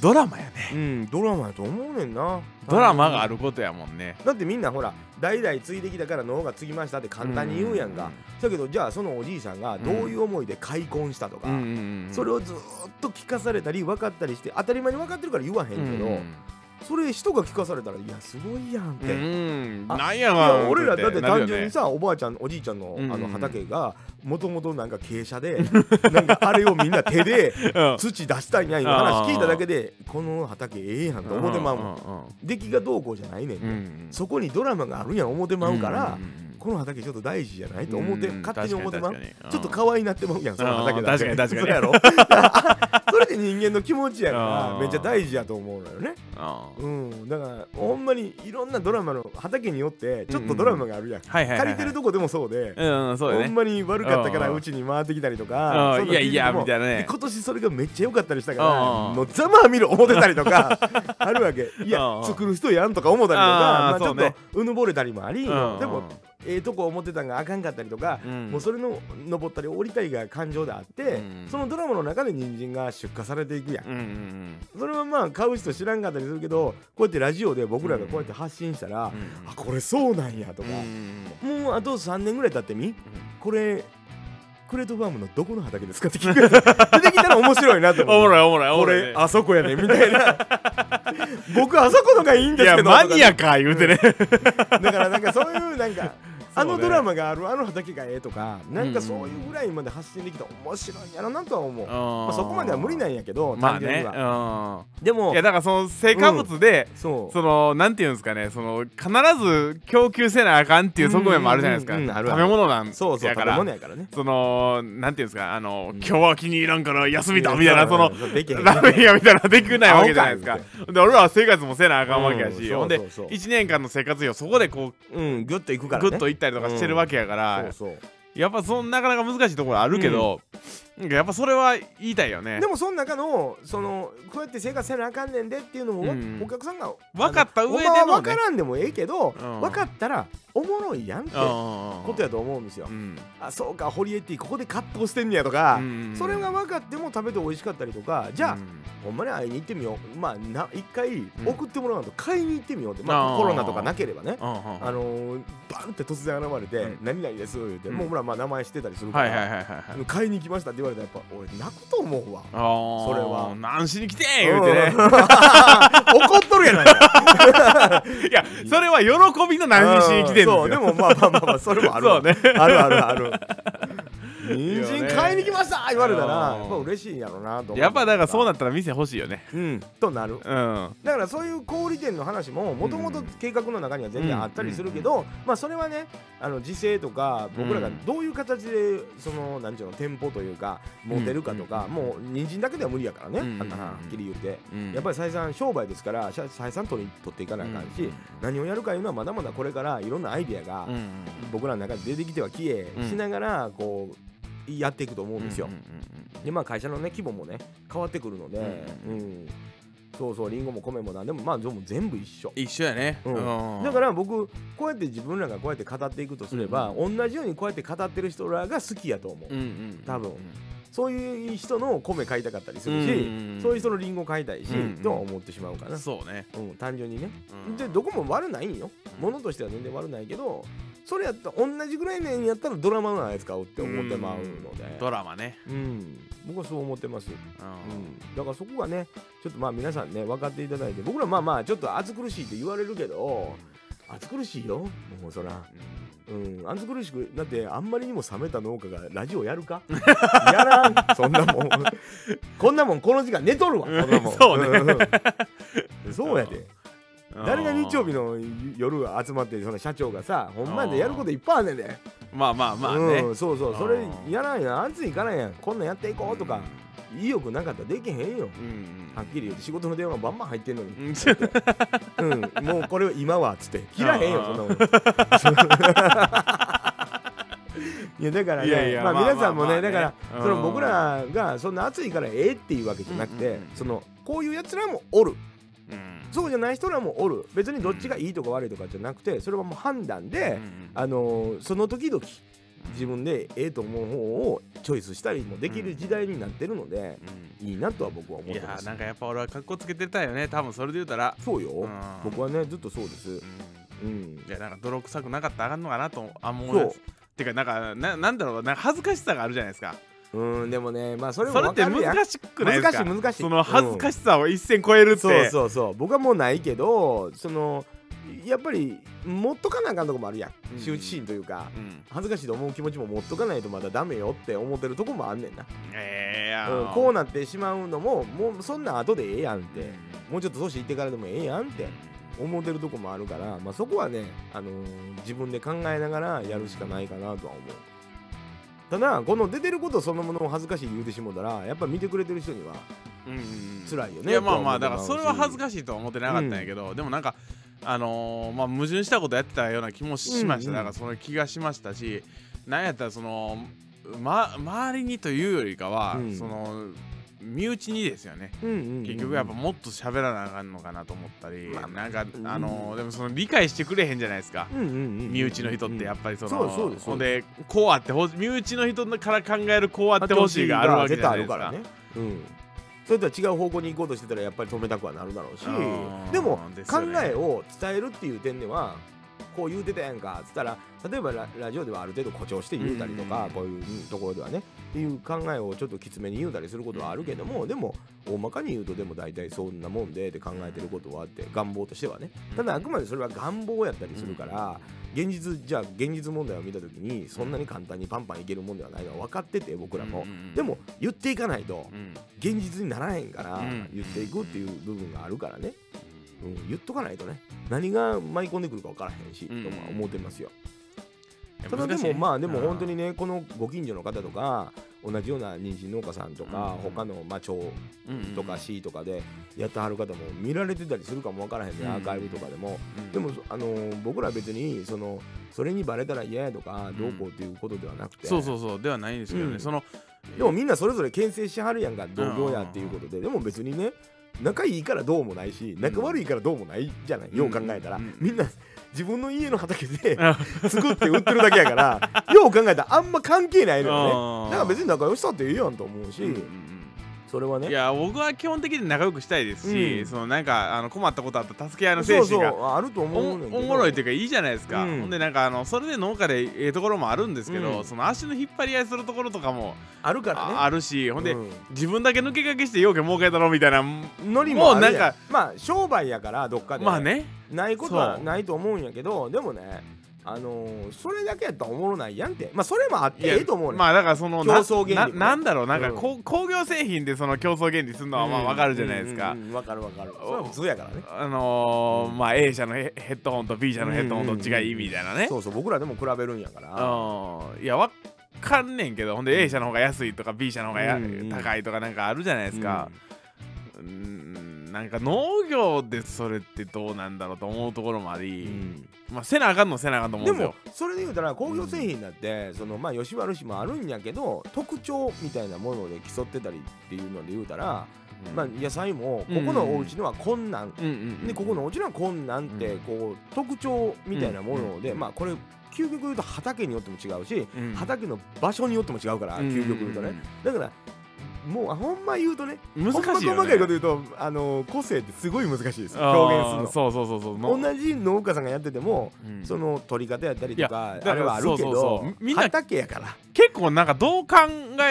ドラマやね。うんドラマやと思うねんな。ドラマがあることやもんね。だってみんなほら代々継いできたから脳が継ぎましたって簡単に言うやんか、だけどじゃあそのおじいさんがどういう思いで開墾したとか、それをずーっと聞かされたり分かったりして当たり前に分かってるから言わへんけど、うんそれ人が聞かされたらいやすごいやんって、ん。あなんややわ俺らだって単純にささおばあちゃんおじいちゃんのあの畑がもともとなんか傾斜で なんかあれをみんな手で 土出したいんやいう話聞いただけでこの畑ええやんと思ってまうもん。出来がどうこうじゃないねんんそこにドラマがあるんや思ってまうから、んんんこの畑ちょっと大事じゃないと思って、うん勝手に思ってまちょっと可愛いなってまうやんその畑だ確かに確かに。そうやろそれで人間の気持ちやからうんめっちゃ大事やと思うのよね。うん。だからほんまにいろんなドラマの畑によってちょっとドラマがあるやん、借りてるとこでもそうで、ほんまに悪かったからうちに回ってきたりとか、いやいやみたいなね。で今年それがめっちゃ良かったりしたから、ざまあ見ろ思ってたりとかあるわけ。いやうん。作る人やんとか思ったりとか、まあ、ちょっとうぬぼれたりもあり、うん。でもええとこ思ってたんがあかんかったりとか、うん。もうそれの登ったり降りたりが感情であって、うん。そのドラマの中で人参が出荷されていくやん、うんうんそれはまあ買う人知らんかったりするけどこうやってラジオで僕らがこうやって発信したら、うんあこれそうなんやとか。う、んもうあと3年ぐらい経ってみこれクレートファームのどこの畑ですかって聞く出てきたら面白いなと思う。おもろいおもろいあそこやねみたいな。僕あそこのがいいんですけど。マニアか言うてね。だからなんかそういうなんかあのドラマがあるあの畑がええとかなんかそういうぐらいまで発信できたら面白いんやろなとは思う、まあ、そこまでは無理なんんやけどまあね。うん。でもいやだからその成果物で、そう。そのなんていうんですかねその必ず供給せなあかんっていう側面もあるじゃないですか、うんうんうんあるあ食るべ物なんそうそう食べ物やからね。そのなんていうんですかあの、うん。今日は気に入らんから休みだみたいなそのラーメン屋みたいなのできないわけじゃないですか。青で俺らは生活もせなあかんわけやし、うんほんでそうそう。そう1年間の生活費をそこでこうんギュッといくからね。うグッといったりとかしてるわけやから、そうそう。やっぱそのなかなか難しいところあるけど、なん。かやっぱそれは言いたいよね。でもその中のそのこうやって生活せなあかんねんでっていうのも、うん。お客さんが分かった上であのお前はのね分からんでもええけど、うん。分かったらおもろいやんってこことやと思うんですよ、うん。あそうかホリエティここで葛藤してんねやとか、うん。それが分かっても食べて美味しかったりとかじゃあ、うんほんまに会いに行ってみよう。まあな一回ん。送ってもらわんと買いに行ってみようって、まあコロナとかなければね。あのー、バンって突然現れてうん「何々です」言うて、うん。もうほらまあ名前知ってたりするから、買いに行きましたって言われたらやっぱ俺泣くと思うわ。それは。何しに来てん？言うてね。うん。怒っとるやないか。いやそれは喜びの何しに来てんですよ。そう。でもまあまあまあまあそれもあるわ。そうね。あるあるある人参買いに来ました言われたらうんやっぱ嬉しいんやろうなとやっぱだからそうなったら店欲しいよね。うん。となる。うん。だからそういう小売店の話ももともと計画の中には全然あったりするけど、まあそれはねあの時勢とか僕らがどういう形でそのなんていうの店舗というか持てるかとか、うん。もう人参だけでは無理やからね、うん。はっきり言って、うん。やっぱり採算商売ですから採算取り取っていかなあかんし、何をやるかいうのはまだまだこれからいろんなアイデアが僕らの中で出てきては消えうん。しながらこうやっていくと思うんですよ。うんうんうんでまあ会社のね規模もね変わってくるので、ううんそうそうリンゴも米もなんでもまあでも全部一緒。一緒やね。うん。だから僕こうやって自分らがこうやって語っていくとすれば、同じようにこうやって語ってる人らが好きやと思う、うんうん多分。そういう人の米買いたかったりするし、うんそういう人のリンゴ買いたいし、うんとは思ってしまうかな、そうね。うん、単純にね、うん。でどこも悪ないんよ。うん。物としては全然悪ないけどそれやったら同じぐらいねんやったらドラマのやつ買うって思ってまうので。ドラマね。うん。僕はそう思ってます、ううん、だからそこがねちょっとまあ皆さんね分かっていただいて僕らまあまあちょっと暑苦しいって言われるけど暑苦しいよ。もうそら。うん。暑苦しくだってあんまりにも冷めた農家がラジオやるか？やらん。そんなもん。こんなもんこの時間寝とるわ。こんなもん。そうねん。そうやで誰が日曜日の夜集まってその社長がさほんまやでやることいっぱいあんねんで。まあまあまあね、うん、そうそう。それうんやらんやん。熱いからやん。こんなんやっていこうとか。意欲なかったらできへんよ。うんはっきり言って仕事の電話バンバン入ってんのに。うん。うん、もうこれは今はっつって。切らへんよそんなもん。いやだからねいやいやまあまあ皆さんもね,、だからうん。その僕らがそんな熱いからええっていうわけじゃなくて、うんうんうん。そのこういうやつらもおる。うんそうじゃない人らもおる。別にどっちがいいとか悪いとかじゃなくてそれはもう判断で、あのーその時々自分でええと思う方をチョイスしたりもできる時代になってるので、うん。いいなとは僕は思っいやてます。なんかやっぱ俺は格好つけてたよね。多分それで言うたら。そうよ、うん。僕はねずっとそうです。ううん。んいやなんか泥臭くなかったらあかんのかなとあ思そう。うてかなんかななんだろう。なんか恥ずかしさがあるじゃないですかうんでもねまあそれもそれって難しくないですか？難しい難しい。その恥ずかしさを一線超えるって、そうそうそう。僕はもうないけどそのやっぱり持っとかなあかんとこもあるやん。うん。羞恥心というか。うん。恥ずかしいと思う気持ちも持っとかないとまだダメよって思ってるとこもあんねんな、ええやうん、こうなってしまうのももうそんな後でええやんって。うんもうちょっと年いってからでもええやんって思ってるとこもあるから、まあ、そこはね、あのー自分で考えながらやるしかないかなとは思うただこの出てることそのものを恥ずかしい言うてしもたらやっぱ見てくれてる人にはうんうん辛いよねいやまあまあだからそれは恥ずかしいとは思ってなかったんやけど、でもなんかあのーまあ矛盾したことやってたような気もしました、うんうん。だからその気がしましたしなんやったらそのま周りにというよりかは、うん。その身内にですよね。うんうんうんうん。結局やっぱもっと喋らなあかんのかなと思ったり、まあなんかうん。あのーでもその理解してくれへんじゃないですか、うんうんうん身内の人ってやっぱりその、そうそうです。ほんでこうあってほし身内の人から考えるこうあってほしいがあるわけじゃないですか。からね。うん。それとは違う方向に行こうとしてたらやっぱり止めたくはなるだろうしうんでも考えを伝えるっていう点ではこう言うてたやんか。っつったら例えばララジオではある程度誇張して言うたりとか、うん。こういううんところではね。っていう考えをちょっときつめに言うたりすることはあるけども、でも大まかに言うとでも大体そんなもんでって考えてることはあって願望としてはね。ただあくまでそれは願望やったりするから、現実じゃあ現実問題を見た時にそんなに簡単にパンパンいけるもんではないのは分かってて僕らも、でも言っていかないとうん。現実にならへんからうん。言っていくっていう部分があるからね、うん、言っとかないとね何が舞い込んでくるか分からへんし、うん。とは思ってますよ。ただでもまあでもうん。本当にねこのご近所の方とか同じような人参農家さんとか、うん。他のまあ町とか市とかでやってはる方も見られてたりするかも分からへんね、うん。アーカイブとかでも、うん。でもあのー僕ら別にそのそれにバレたら嫌やとかどうこうっていうことではなくて、そうそうそう。ではないんですけどね、うん。そのでもみんなそれぞれ牽制しはるやんか。同業やっていうことで。でも別にね仲いいからどうもないし仲悪いからどうもないじゃない、よう考えたら、うん。みんな自分の家の畑でうん。作って売ってるだけやからよう考えたらあんま関係ないのよね。うんだから別に仲良しさっていいやんと思うし、うんうんそれはね。うんいや僕は基本的に仲良くしたいですし、うん。そのなんかあの困ったことあったら助け合いの精神があると思おうねんけど。おもろいというかいいじゃないですか、うん。ほんでなんかあのそれで農家でええところもあるんですけど、うん。その足の引っ張り合いするところとかもあるからね。ああるしほんで、うん。自分だけ抜け駆けしてようけ儲けたろみたいなノリもあるもうなんかまあ商売やからどっかで、まあね。ないことはないと思うんやけどでもねあのーそれだけやったらおもろないやんって。まあそれもあってええと思うねん。まあだからそのな競争原理ななんだろうなんかうん。こう工業製品でその競争原理するのはまあわかるじゃないですか、うんうんうん。わかるわかる。それは普通やからね。あのーまあ A 社のヘヘッドホンと B 社のヘッドホンどっちがいいみたいなね。そうそう僕らでも比べるんやから。うん。いやわかんねんけどほんで A 社の方が安いとか B 社の方がやうんうん高いとかなんかあるじゃないですか。うんなんか農業でそれってどうなんだろうと思うところもあうり、ん。まあせなあかんのせなあかんと思うでんですよ。もそれで言うたら工業製品だってそのまあ吉原市もあるんやけど特徴みたいなもので競ってたりっていうので言うたらうん。まあ野菜もここのお家のはこんなん。うんうんうんでここのお家のはこんなんってこう特徴みたいなものでうんまあこれ究極言うと畑によっても違うしうん。畑の場所によっても違うから究極言うとね。だからもうあほんま言うとねうん難しいよ、ね、ほんま細かいこと言うとあの個性ってすごい難しいです表現するの。そうそうそうそう。の同じ農家さんがやっててもうん。その取り方やったりとかあれはあるけどみんな畑やから。結構なんかどう考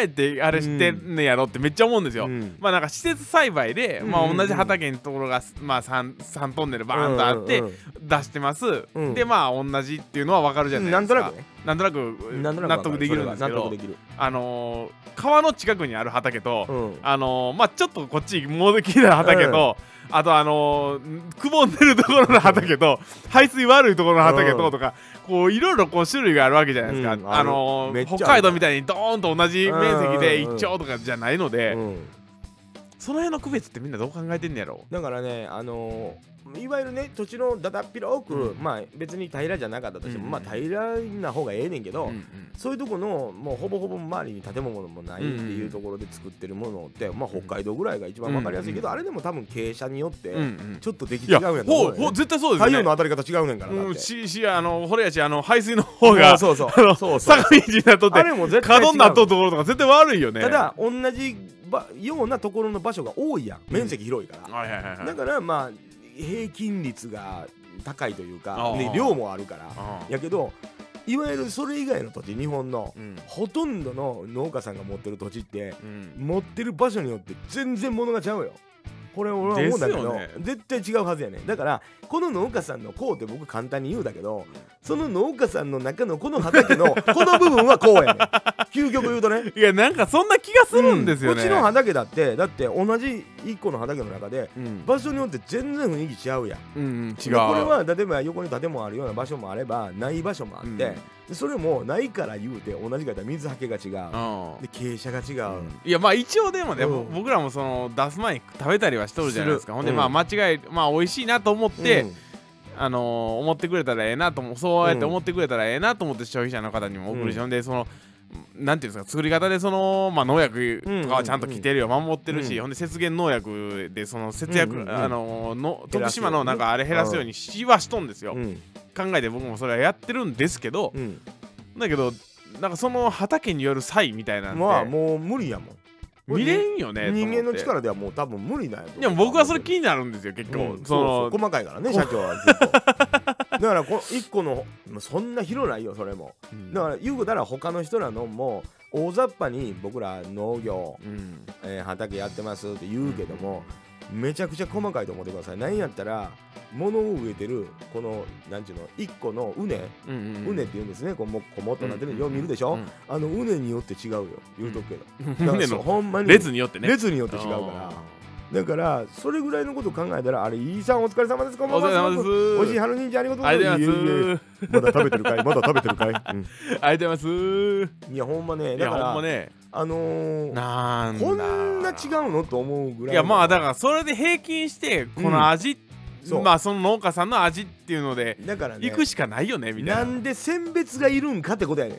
えてあれしてんねやろってめっちゃ思うんですよ、うん。まあなんか施設栽培で、まあうん。うんうん同じ畑のところが、まあ、3, 3トンネルバーンとあってうんうん出してます、うん。でまあ同じっていうのは分かるじゃうんないですか。なんとなくねなんとなく納得できるんですけどあのー川の近くにある畑と、うん。あのーまあちょっとこっち戻ってきた畑と、あとあのーくぼんでるところの畑と、排水悪いところの畑と、うん。とかこういろいろこう種類があるわけじゃないですか、うん。あの北海道みたいにドーンと同じ面積でうん。一丁とかじゃないので、うん。その辺の区別ってみんなどう考えてんねやろだからねあのーいわゆるね土地のだだっ広く、うん。まあ別に平らじゃなかったとしても、うん。まあ平らな方がええねんけど、うんうん。そういうとこのもうほぼほぼ周りに建物もないっていうところで作ってるものって、まあ北海道ぐらいが一番わかりやすいけど、あれでも多分傾斜によってうんうん。ちょっと出来違うやんとほうほう思う絶対そうですよね。太陽の当たり方違うねんからだって。うんししあのほれやしあの排水の方がそうそう。あのそうそう坂道になっとってあれも角になっとるところとか絶対悪いよね。ただ同じばようなところの場所が多いやん。面積広いから、はいはいはいはい。だからまあ平均率が高いというかあー。で量もあるから。あやけどいわゆるそれ以外の土地日本のうん。ほとんどの農家さんが持ってる土地ってうん。持ってる場所によって全然物がちゃうよ。これ俺は思うんだけど、ね。絶対違うはずやねだからこの農家さんのこうって僕簡単に言うだけどその農家さんの中のこの畑の この部分はこうやねん。究極言うとね。いやなんかそんな気がするんですよね。うちの畑だってだって同じ1個の畑の中でうん。場所によって全然雰囲気違うやん。うんうん違う。でこれは例えば横に建物あるような場所もあればない場所もあって、うん。でそれもないから言うて同じか水はけが違う、うんで傾斜が違う、いやまあ一応でもね、うん。僕らもその出す前に食べたりはしとるじゃないですか。ほんでまあ間違いまあ美味しいなと思って、うんあのー思ってくれたらええなと思うそうやって思ってくれたらええなと思って消費者の方にも送るし、うん。でそのなんていうんですか作り方でその、まあ、農薬とかはちゃんと規定量守ってるし、うん。ほんで節減農薬でその節約、うん。あのーの徳島のなんかあれ減らすようにしはしとんですよ、うん。考えて僕もそれはやってるんですけど、うん。だけどなんかその畑による差異みたいなんで、まあもう無理やもん見れんよね人間の力ではもう多分無理だよいや僕はそれ気になるんですよ結構、うんその細かいからね社長は だからこ1個のまあそんな広ないよそれも。うん。だから言うたら他の人らのも大雑把に僕ら農業、うん。えー畑やってますって言うけども、めちゃくちゃ細かいと思ってください。何やったら物を植えてるこのなんちゅうの1個の畝。うんうん畝って言うんですね。こうもこもっとなってるうんよう見るでしょ、うん。あの畝によって違うよ。言うとくけど、うん。のほんまに列によってね。列によって違うから。だからそれぐらいのこと考えたらあれイーさんお疲れ様です。こんばんは。お疲れ様です。ごく美味しい春人参ありがとうごあざいます。りがとうございいえいえますまだ食べてるかい？まだ食べてるかい、うん。ありがとうございます。いやほんまね。だからほんまねあのーなんだ。こんな違うのと思うぐらいいやまあだからそれで平均してこの味、そう。まあその農家さんの味っていうのでだからね。行くしかないよねみたいな。なんで選別がいるんかってことやねん。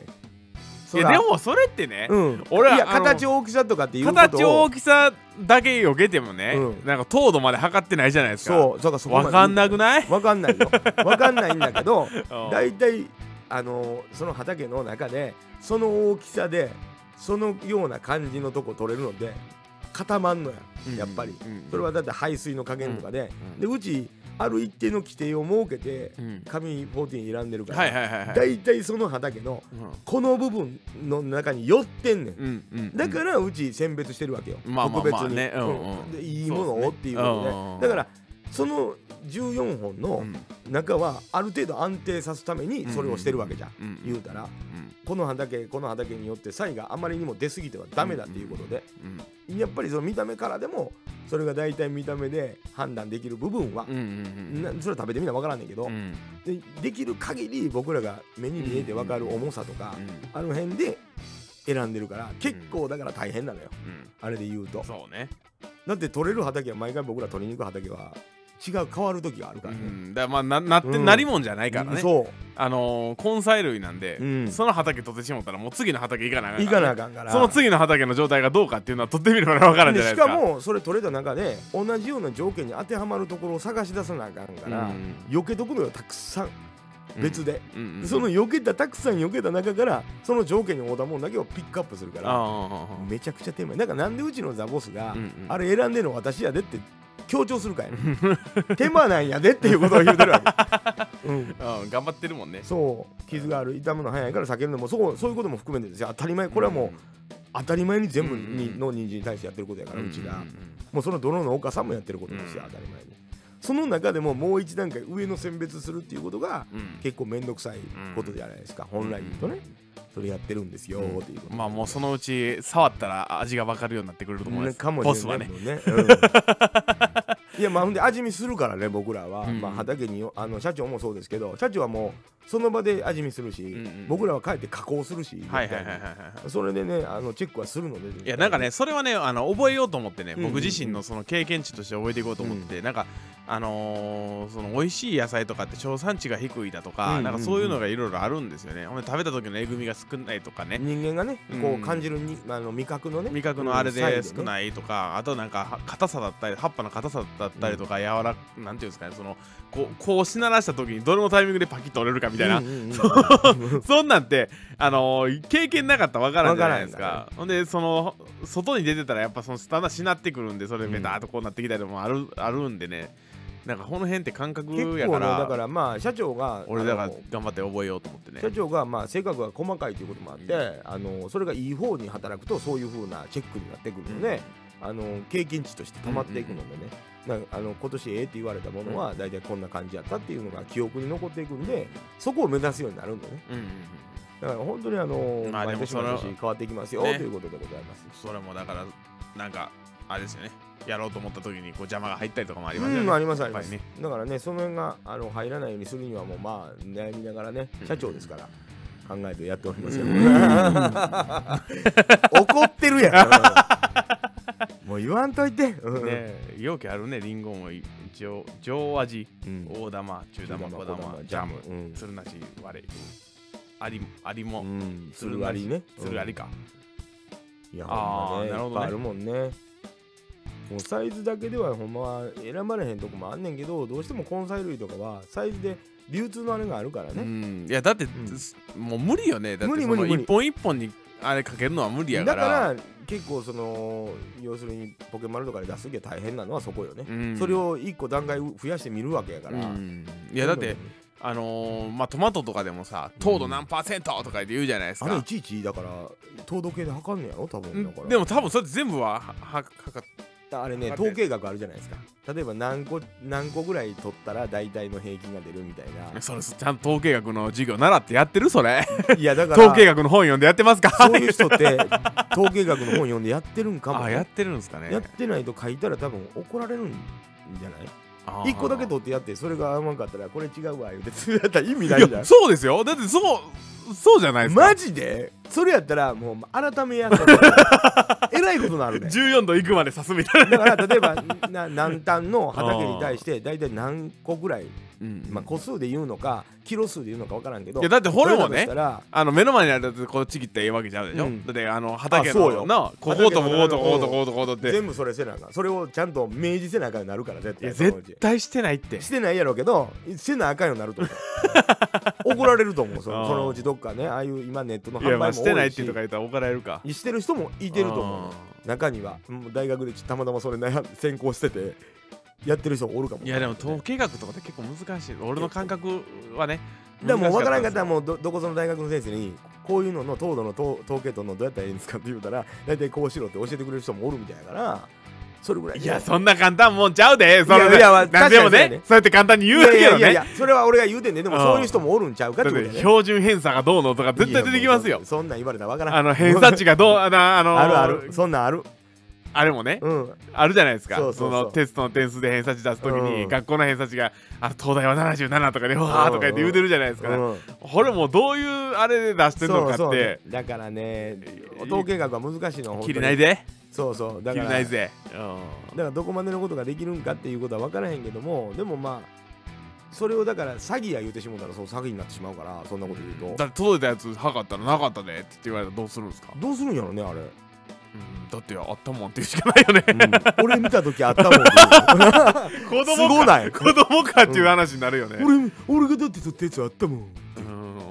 いやでもそれってね、うん。俺は形大きさとかっていうことを。形大きさだけよけてもね、うん。なんか糖度まで測ってないじゃないですか。そうだからそこまで。わかんなくない？わかんないよ。わかんないんだけど うん。大体あのその畑の中でその大きさでそのような感じのとこ取れるので固まんのやうん。やっぱり。うん。それはだって排水の加減とかで、うん。でうちある一定の規定を設けてうん。紙14選んでるから、大体その畑のうん。この部分の中に寄ってんねん、だからうち選別してるわけよ、特別に、いいものをっていうことでだからその14本うのん。中はある程度安定さすためにそれをしてるわけじゃん、うん。言うたら。うん。この畑この畑によって差異があまりにも出過ぎてはダメだっていうことで、うん。やっぱりその見た目からでもそれが大体見た目で判断できる部分はうんう、んなそれは食べてみな分からんねんけど、うん。うんでできる限り僕らが目に見えて分かる重さとか、あの辺で選んでるから結構だから大変なのよ、うん。あれで言うと。そうね。だって取れる畑は毎回僕ら取りに行く畑は違う変わる時があるうからね、ん。だからまあななってうん。なりもんじゃないからね。そあのー根菜類なんでうん。その畑取ってしもったらもう次の畑行かなあかんう行かなあかんから。その次の畑の状態がどうかっていうのは取ってみれば分からんじゃないですか。でしかもそれ取れた中で同じような条件に当てはまるところを探し出さなあかんから、うん。避けとくのよたくさん別で、うん。うん。その避けたたくさん避けた中からその条件に合うたもんだけをピックアップするからあめちゃくちゃ手間。だからなんでうちのザボスが、うんうん。あれ選んでんの私やでって強調するかい。手間なんやでっていうことを言うてるわけ、うん、あうん。頑張ってるもんね。そう。傷がある痛むの早いから避けるのもそうそういうことも含めてですよ。当たり前。これはもう当たり前に全部に、うんの人参に対してやってることやからうちが、んんもうその泥の農家さんもやってることですよ、うん。当たり前に。その中でももう一段階上の選別するっていうことがうん。うん結構面倒くさいことじゃないですか、本来言うとね、それやってるんですようん。っていうこと。まあもうそのうち触ったら味が分かるようになってくれると思います、ねかもボスはねしれないね、うん。いやまあほんで味見するからね僕らは、うん。まあ、畑にあの社長もそうですけど社長はもうその場で味見するし、んうん僕らは帰って加工するし、はいはいはいはいそれでねあのチェックはするのでいやなんかねそれはねあの覚えようと思ってね、うんうんうん。僕自身のその経験値として覚えていこうと思ってて、なんかあのーその美味しい野菜とかって生産地が低いだとか、うんうんうん。なんかそういうのがいろいろあるんですよね。ほんで食べた時のえぐみが少ないとかね。人間がねうん。こう感じるに、あの味覚のね味覚のあれで少いないとか、あとなんかは硬さだったり葉っぱの硬さだったりとか、柔らなんていうんですかねそのこうこうしならした時にどれのタイミングでパキッと折れるかみたいな、うんうんうん そんなんって、あのー経験なかったら分からんじゃないですわか。ほんで、その、外に出てたら、やっぱそのだんだんしなってくるんで、それでベターっとこうなってきたりもある,、あるんでね、なんかこの辺って感覚やから、ねだからまあ社長が俺だから頑張って覚えようと思ってね。社長がまあ性格が細かいということもあって、あのそれがいい方に働くとそういう風なチェックになってくるので、あの経験値として溜まっていくのでね、なんかあの今年ええって言われたものは大体こんな感じやったっていうのが記憶に残っていくんでそこを目指すようになるんだね。うんうんうんだから本当にあの、まあで毎年毎年変わっていきますよ、ね。ということでございます。それもだから、なんか、あれですよね。やろうと思った時にこう邪魔が入ったりとかもありますよね。うん、ありますあります、ねだからねその辺があの入らないようにするにはもうまあ悩みながらねうん社長ですから考えてやっておりますよ、うん。怒ってるやん もう言わんといて、うん。ね容器あるね、リンゴも上上味、うん。大玉、中玉、小玉、ジャム、つるなし、割れ、ありありも、うん、つつるありね。つるありか。いやあね。なるほどね。あるもんね。もうサイズだけではほんまは選ばれへんとこもあんねんけどどうしても根菜類とかはサイズで流通のあれがあるからうね、ん、いやだって、ん。もう無理よね。だってそ一本一本にあれかけるのは無理やかだからら結構その要するにポケマルとかで出す時は大変なのはそこよね、うん。それを1個段階増やしてみるわけやから、うん。いやだってあのー、まあトマトとかでもさ糖度何パーセントとか言って言うじゃないですか。あれい、ちいちだから糖度計で測んねやろ？多分だから。でも多分それ全部はははかかっあれね統計学あるじゃないですか。例えば何個何個ぐらい取ったら大体の平均が出るみたいな。それちゃんと統計学の授業習ってやってるそれ？いやだから統計学の本読んでやってますか？そういう人って統計学の本読んでやってるんかもね、あやってるんですかね。やってないと書いたら多分怒られるんじゃない？あー。一個だけ取ってやってそれが合わんかったらこれ違うわ言うて やったら意味ないいじゃん。やそうですよ。だってそうそうじゃないですか。マジで？それやったらもう改めやったら えらいことなるね。14度いくまで刺すみたいな、だから例えばな何単の畑に対して大体何個ぐらい、うんまあ、個数で言うのかキロ数で言うのか分からんけどいやだってホルモンねあの目の前にあるやつこうちぎってええわけちゃうでしょ、うん。だってあの畑あそうよ。のなこことこことこことこことこことって全部それせなあかんそれをちゃんと明示せなあかんようになるから絶対絶対してないってしてないやろうけどせなあかんようになると思う怒られると思うそのそのうちどっかねああいう今ネットの販売も多いし。してないってとか言ったら怒られるか。してる人もいてると思うあ中には。うん大学でちたまたまそれ専攻 しててやってる人おるかも。ーいやでも統計学とかって結構難しい。俺の感覚はねでも分からんかったらももうどどこその大学の先生にこういうのの糖度の糖統計取るのどうやったらいいんですかって言うたら大体こうしろって教えてくれる人もおるみたいやからそれぐらい。いやそんな簡単もんちゃうで。それいやいやまあなんでもねねそうやって簡単に言うけどいやいやいやいねやそれは俺が言うてんねでもうん。そういう人もおるんちゃうかってことやねて標準偏差がどうのとか絶対出てきますよ。そそんなん言われたら分からん。あの偏差値がどう あのあのあるある。そんなんある。あれもねうん。あるじゃないですか。そのテストの点数で偏差値出すときに、うん。学校の偏差値があ東大は77とかでわーとか言って言うてるじゃないですか、うん。これもうどういうあれで出してるのかって、だからね統計学は難しいの切れないでそうそう。だ切かられないぜ、だからどこまでのことができるんかっていうことは分からへんけどもでもまあそれをだから詐欺や言うてしもうたらそう詐欺になってしまうからそんなこと言うと。だって届いたやつ測ったらなかったでって言われたらどうするんですか、どうするんやろねあれ、うんだってあったもんっていうしかないよね。うん。俺見た時あったもん 子すごない。子供かっていう話になるよね、俺俺がだって撮ったやつあったもんうん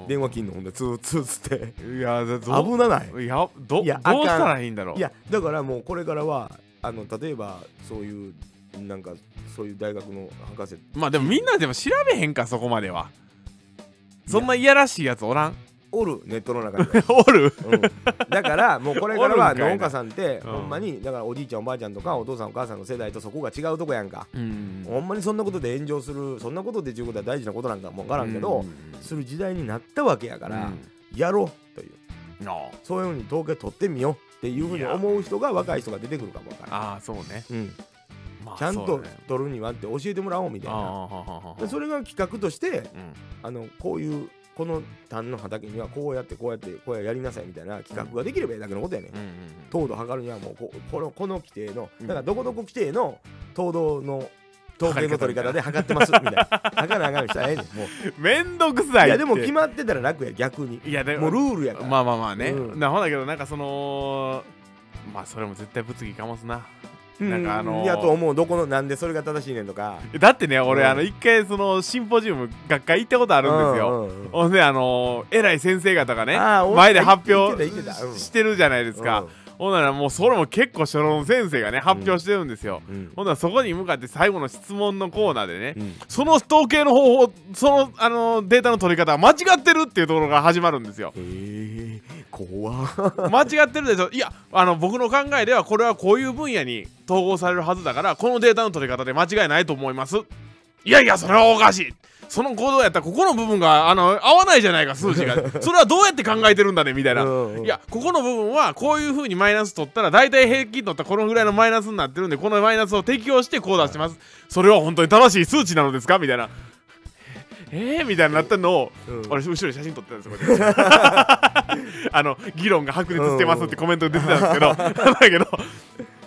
電話切んの？ほんでツーツーつって。いや危なない。いやどいやどうしたらいいんだろう。いやだからもうこれからはあの例えばそういうなんかそういう大学の博士。まあでもみんなでも調べへんかそこまでは。そんないやらしいやつおらんおるネットの中に おる？うん。だからもうこれからは農家さんってうん。ほんまにだからおじいちゃんおばあちゃんとかお父さんお母さんの世代とそこが違うとこやんか。うん。ほんまにそんなことで炎上するそんなことでっていうことは大事なことなんかもわからんけどうん。する時代になったわけやからうん。やろうという。あそういうふうに統計取ってみようっていうふうに思う人が若い人が出てくるかもわからないあーそうね、うん、まあちゃんと取るにはって教えてもらおうみたいな。あーははははでそれが企画としてうん。あのこういうこの単の畑にはこうやってこうやってこうやりなさいみたいな企画ができればいいだけのことやねん。うんうん糖度測るにはもうここのこの規定のうんだからどこどこ規定の糖度の統計の取り方で測ってますみたいな。測らなあかんしたらええねん。もう。んめんどくさいいやでも決まってたら楽や逆に。いやでもうルールやから。まあまあまあね、うん。なほんだけどなんかそのまあそれも絶対物議かもすな。うんなんかあのーいやと思う。どこのなんでそれが正しいねんとか。だってね俺、うん。あの一回そのシンポジウム学会行ったことあるんですよ、うんうんうん。ほんであのー偉い先生方がね前で発表してるじゃないですか、ほんならもうそれも結構初老の先生がね発表してるんですよ、うん。ほんならそこに向かって最後の質問のコーナーでね、うん。その統計の方法そのあのデータの取り方は間違ってるっていうところが始まるんですよ。へえ怖っ。間違ってるでしょ。いやあの僕の考えではこれはこういう分野に統合されるはずだからこのデータの取り方で間違いないと思います。いやいやそれはおかしいその行動やったらここの部分があの合わないじゃないか数字が。それはどうやって考えてるんだねみたいな、うんうん。いやここの部分はこういう風にマイナス取ったら大体平均取ったらこのぐらいのマイナスになってるんでこのマイナスを適用してこう出してます。それは本当に正しい数値なのですか？みたいな。えー、みたいになったのを、うん。俺後ろに写真撮ってたんですよ あの議論が白熱してますってコメント出てたんですけど。だけど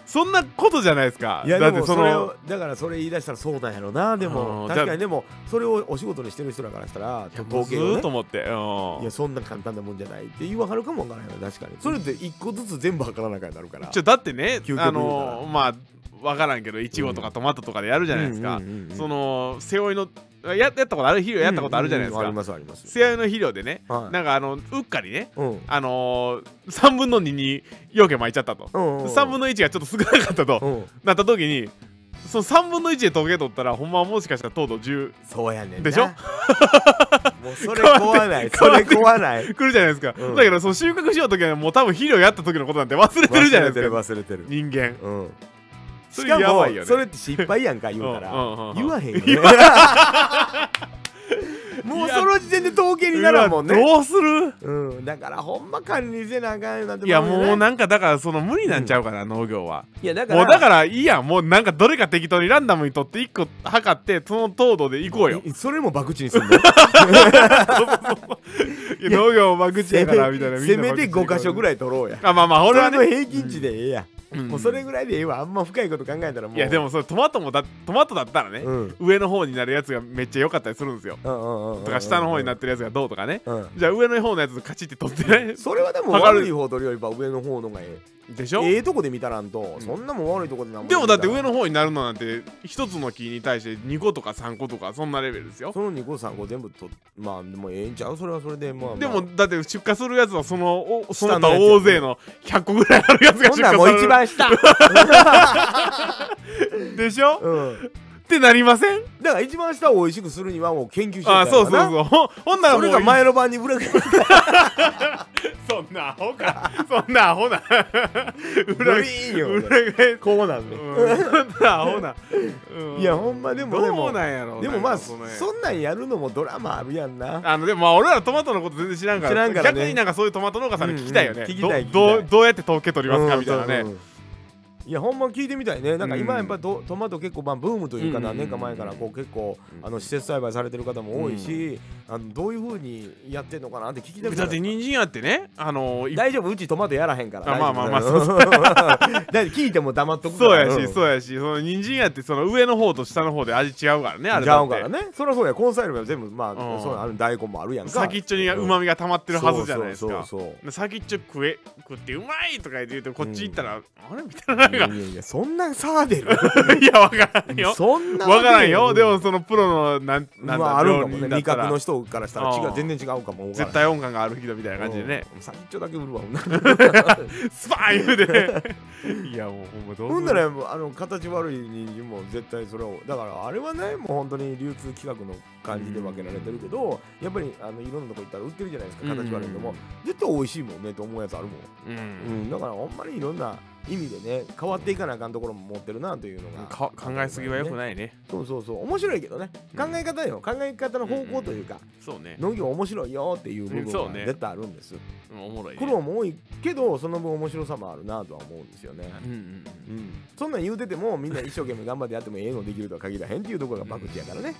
そんなことじゃないですか。いやだってそでもそれをのだからそれ言い出したらそうなんやろな。でもうん確かにでもそれをお仕事にしてる人らからしたら統計をね。と思って、うん。いやそんな簡単なもんじゃないって言わはるかもわからへん。よ確かにそれって一個ずつ全部測らなきゃなるから。ちょだってねあのまあ分からんけどいちごとかトマトとかでやるじゃないですか、その背負いのややったことある？肥料やったことあるじゃないですか、うん。うん。うんありますあります。背負いの肥料でね、はい。なんかあのうっかりねうん。あのー、3分の2に養分巻いちゃったと、うんうんうん。3分の1がちょっと少なかったと、うん。なった時にその3分の1で統計取ったらほんまはもしかしたら糖度10そうやねんな。でしょ？もうそれ怖ない。それ怖ない。くるじゃないですか、うん。だけどその収穫しようときはもう多分肥料やった時のことなんて忘れてるじゃないですか。忘れてる忘れてる。人間。うんしかもそれって失敗やんか言うたら。うんうんうんうん。言わへんよね。もうその時点で統計にならんもんね。どうする？うん。だからほんま管理せなあかんよなんていやもうなんかだからその無理なんちゃうかな、農業は。いやだからもうだからいいやんもうなんかどれか適当にランダムに取って1個測ってその糖度でいこうよ。いそれも博打にすんの？農業も博打やからみたいな。せめて5箇所ぐいらい取ろうや。あまあまあ俺はね。の平均値でええやんうんもうそれぐらいでええわ。あんま深いこと考えたらもう。いやでもそれトマトもだトマトだったらね、うん。上の方になるやつがめっちゃ良かったりするんですよ。うんうんうんうんとか下の方になっってるやつがどうとかね。うん。じゃあ上の方のやつカチって取ってね。それはでも測る。悪い方取るよりは上の方のがえでしょ、えええとこで見たらんとうん。そんなもん悪いとこでなんでもだって上のの方になるのなんて一つの木に対して2個とか3個とかそんなレベルですよ。その2個3個全部とまあでもええんちゃう？それはそれでまあまあ。でもだって出荷するやつはそのおその他大勢の100個ぐらいあるやつがほんならもう一番下。でしょ、うんってなりません？だから一番下を美味しくするにはもう研究してあそうそううそう。ほんほんならもうそれが前の晩にブレークそんなアホかそんなアホな。ブ裏リーンよ。裏返こうなんね。うん。そんなアホな、うん。いやほんまでもでどうもなんやろうでもまあそなんなんやるのもドラマあるやんな。あのでもまあ俺らトマトのこと全然知らんから知らんからね。逆になんかそういうトマト農家さんに聞きたいよね、うんうん聞きたい。どどうどうやって統計取りますか、うんみたいなね、そうそういやほんま聞いてみたいね。なんか今うんやっぱトトマト結構まあブームというかうん。何年か前からこう結構うん。あの施設栽培されてる方も多いしあのどういう風にやってんのかなって聞きたいだって人参やってね。あのい大丈夫うちトマトやらへんから。あまあまあまあ。大丈夫。だって聞いても黙っとくそうやし、ん。そうやし。その人参やってその上の方と下の方で味違うからねあれだって。うからね。そりゃそうや。根菜類は全部まあうん。そうある大根もあるやんか。先っちょにうまみが溜まってるはずじゃないですか。先っちょ食え食ってうまいとか言ってこっち行ったら、あれみたいなやいやそんな差出る？いやわからんよ。そんなわからんよ。でももそのプロのなんなんだ、まああるんかもね味覚の人からしたら違ううん全然違うかも絶対音感がある人みたいな感じでね、うん先っちょだけ売るわ スパーン言うていやもうほんまどうほんならもうあの形悪い人参も絶対それをだからあれはねもう本当に流通規格の感じで分けられてるけどやっぱりあのいろんなとこ行ったら売ってるじゃないですか形悪いのも。絶対美味しいもんねと思うやつあるもん、うん、うん、だからほんまにいろんな意味でね変わっていかなあかんところも持ってるなというのが。か考えすぎはよくいないね。そうそうそう。面白いけどね。考え方よ。考え方の方向というか、そうね。農業面白いよっていう部分うん。そうね。は絶対あるんです、うんおもろいね。苦労も多いけどその分面白さもあるなとは思うんですよね、うんうんうん、そんなん言うててもみんな一生懸命頑張ってやってもええのできるとは限らへんっていうところがバクチやからね。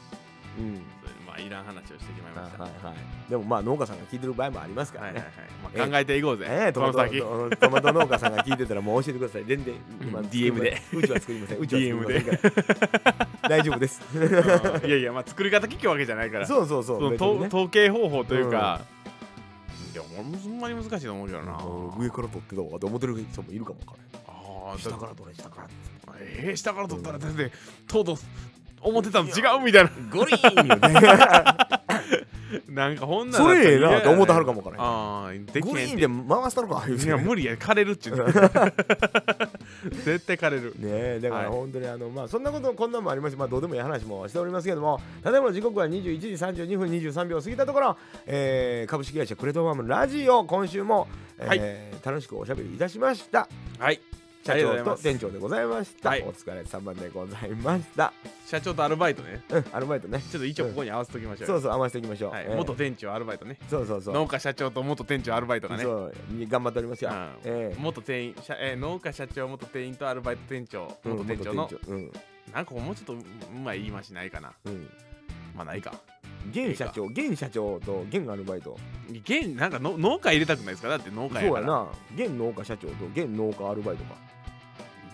うん。それまあいらん話をしてしまいました。はいはいはいでもまあ農家さんが聞いてる場合もありますからね、はいはいはいまあ考えていこうぜ。ええトマトトトマト農家さんが聞いてたらもう教えてください。全然。今うん作りま DM で。うちは作りません。うちは作りませんから。大丈夫です。いやいやまあ作り方聞くわけじゃないから。そうそうそう。ね。と統計方法というか、いや俺ほんまに難しいと思うけどな、上から取ってたわって思ってる人もいるかもわからああん下から取れ下からえー、下から取ったらだってとうとう思ってたの違うみたいな。ゴリーン なんかほんならそれええなって思ってはるかもわからへんああできゴリーンで回したのか言うて。いや無理や。枯れるっちゅう。ね 絶対枯れる。ねえだからはい。本当にあの、まあそんなことこんなんもありますしまあどうでもいい話もしておりますけどもただいまの時刻は21時32分23秒過ぎたところ、えー株式会社クレトファームラジオ今週も、えー楽しくおしゃべりいたしました。はい社長と店長でございました、はい。お疲れ様でございました。社長とアルバイトね。うんアルバイトね。ちょっと一応ここに合わせときましょうよ、そうそう合わせていきましょう、はいえー元店長アルバイトね。そうそうそう。農家社長と元店長アルバイトがね。そう頑張っておりますよ、うん。えー元店員社、えー農家社長元店員とアルバイト店長うん元店長。の、うん。なんかもうちょっとうまい言い回しないかな。うん。まあないか。現社長現社長と現アルバイト。現なんかの農家入れたくないですか？だって農そう家やから。やな。現農家社長と現農家アルバイトか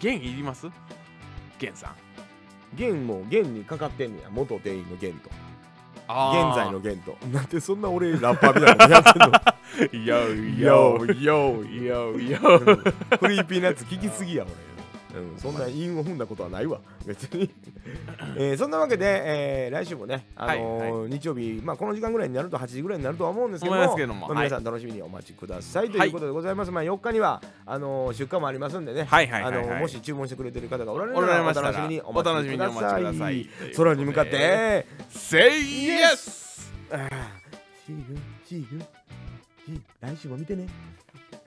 現いります？現さん。現も現にかかってんねや。元店員の現と。あ現在の現と。なんでそんな俺ラッパーみたいなのやってんの？のヨーヨーヨーヨーヨーフリーピーナッツ聞きすぎや俺、うん、そんな韻を踏んだことはないわ。別に、えーそんなわけで、えー来週もね、あのーはい日曜日、まあ、この時間ぐらいになると8時ぐらいになるとは思うんですけども思いますけどもまあはい。皆さん楽しみにお待ちください。ということでございます、まあ、4日にはあのー出荷もありますんでね、はいはいはいはい。あのーもし注文してくれてる方がおられるおならおられましたら楽しみにおお待ち楽しみにお待ちください。空に向かってセイエスあーシールシールシール来週も見てね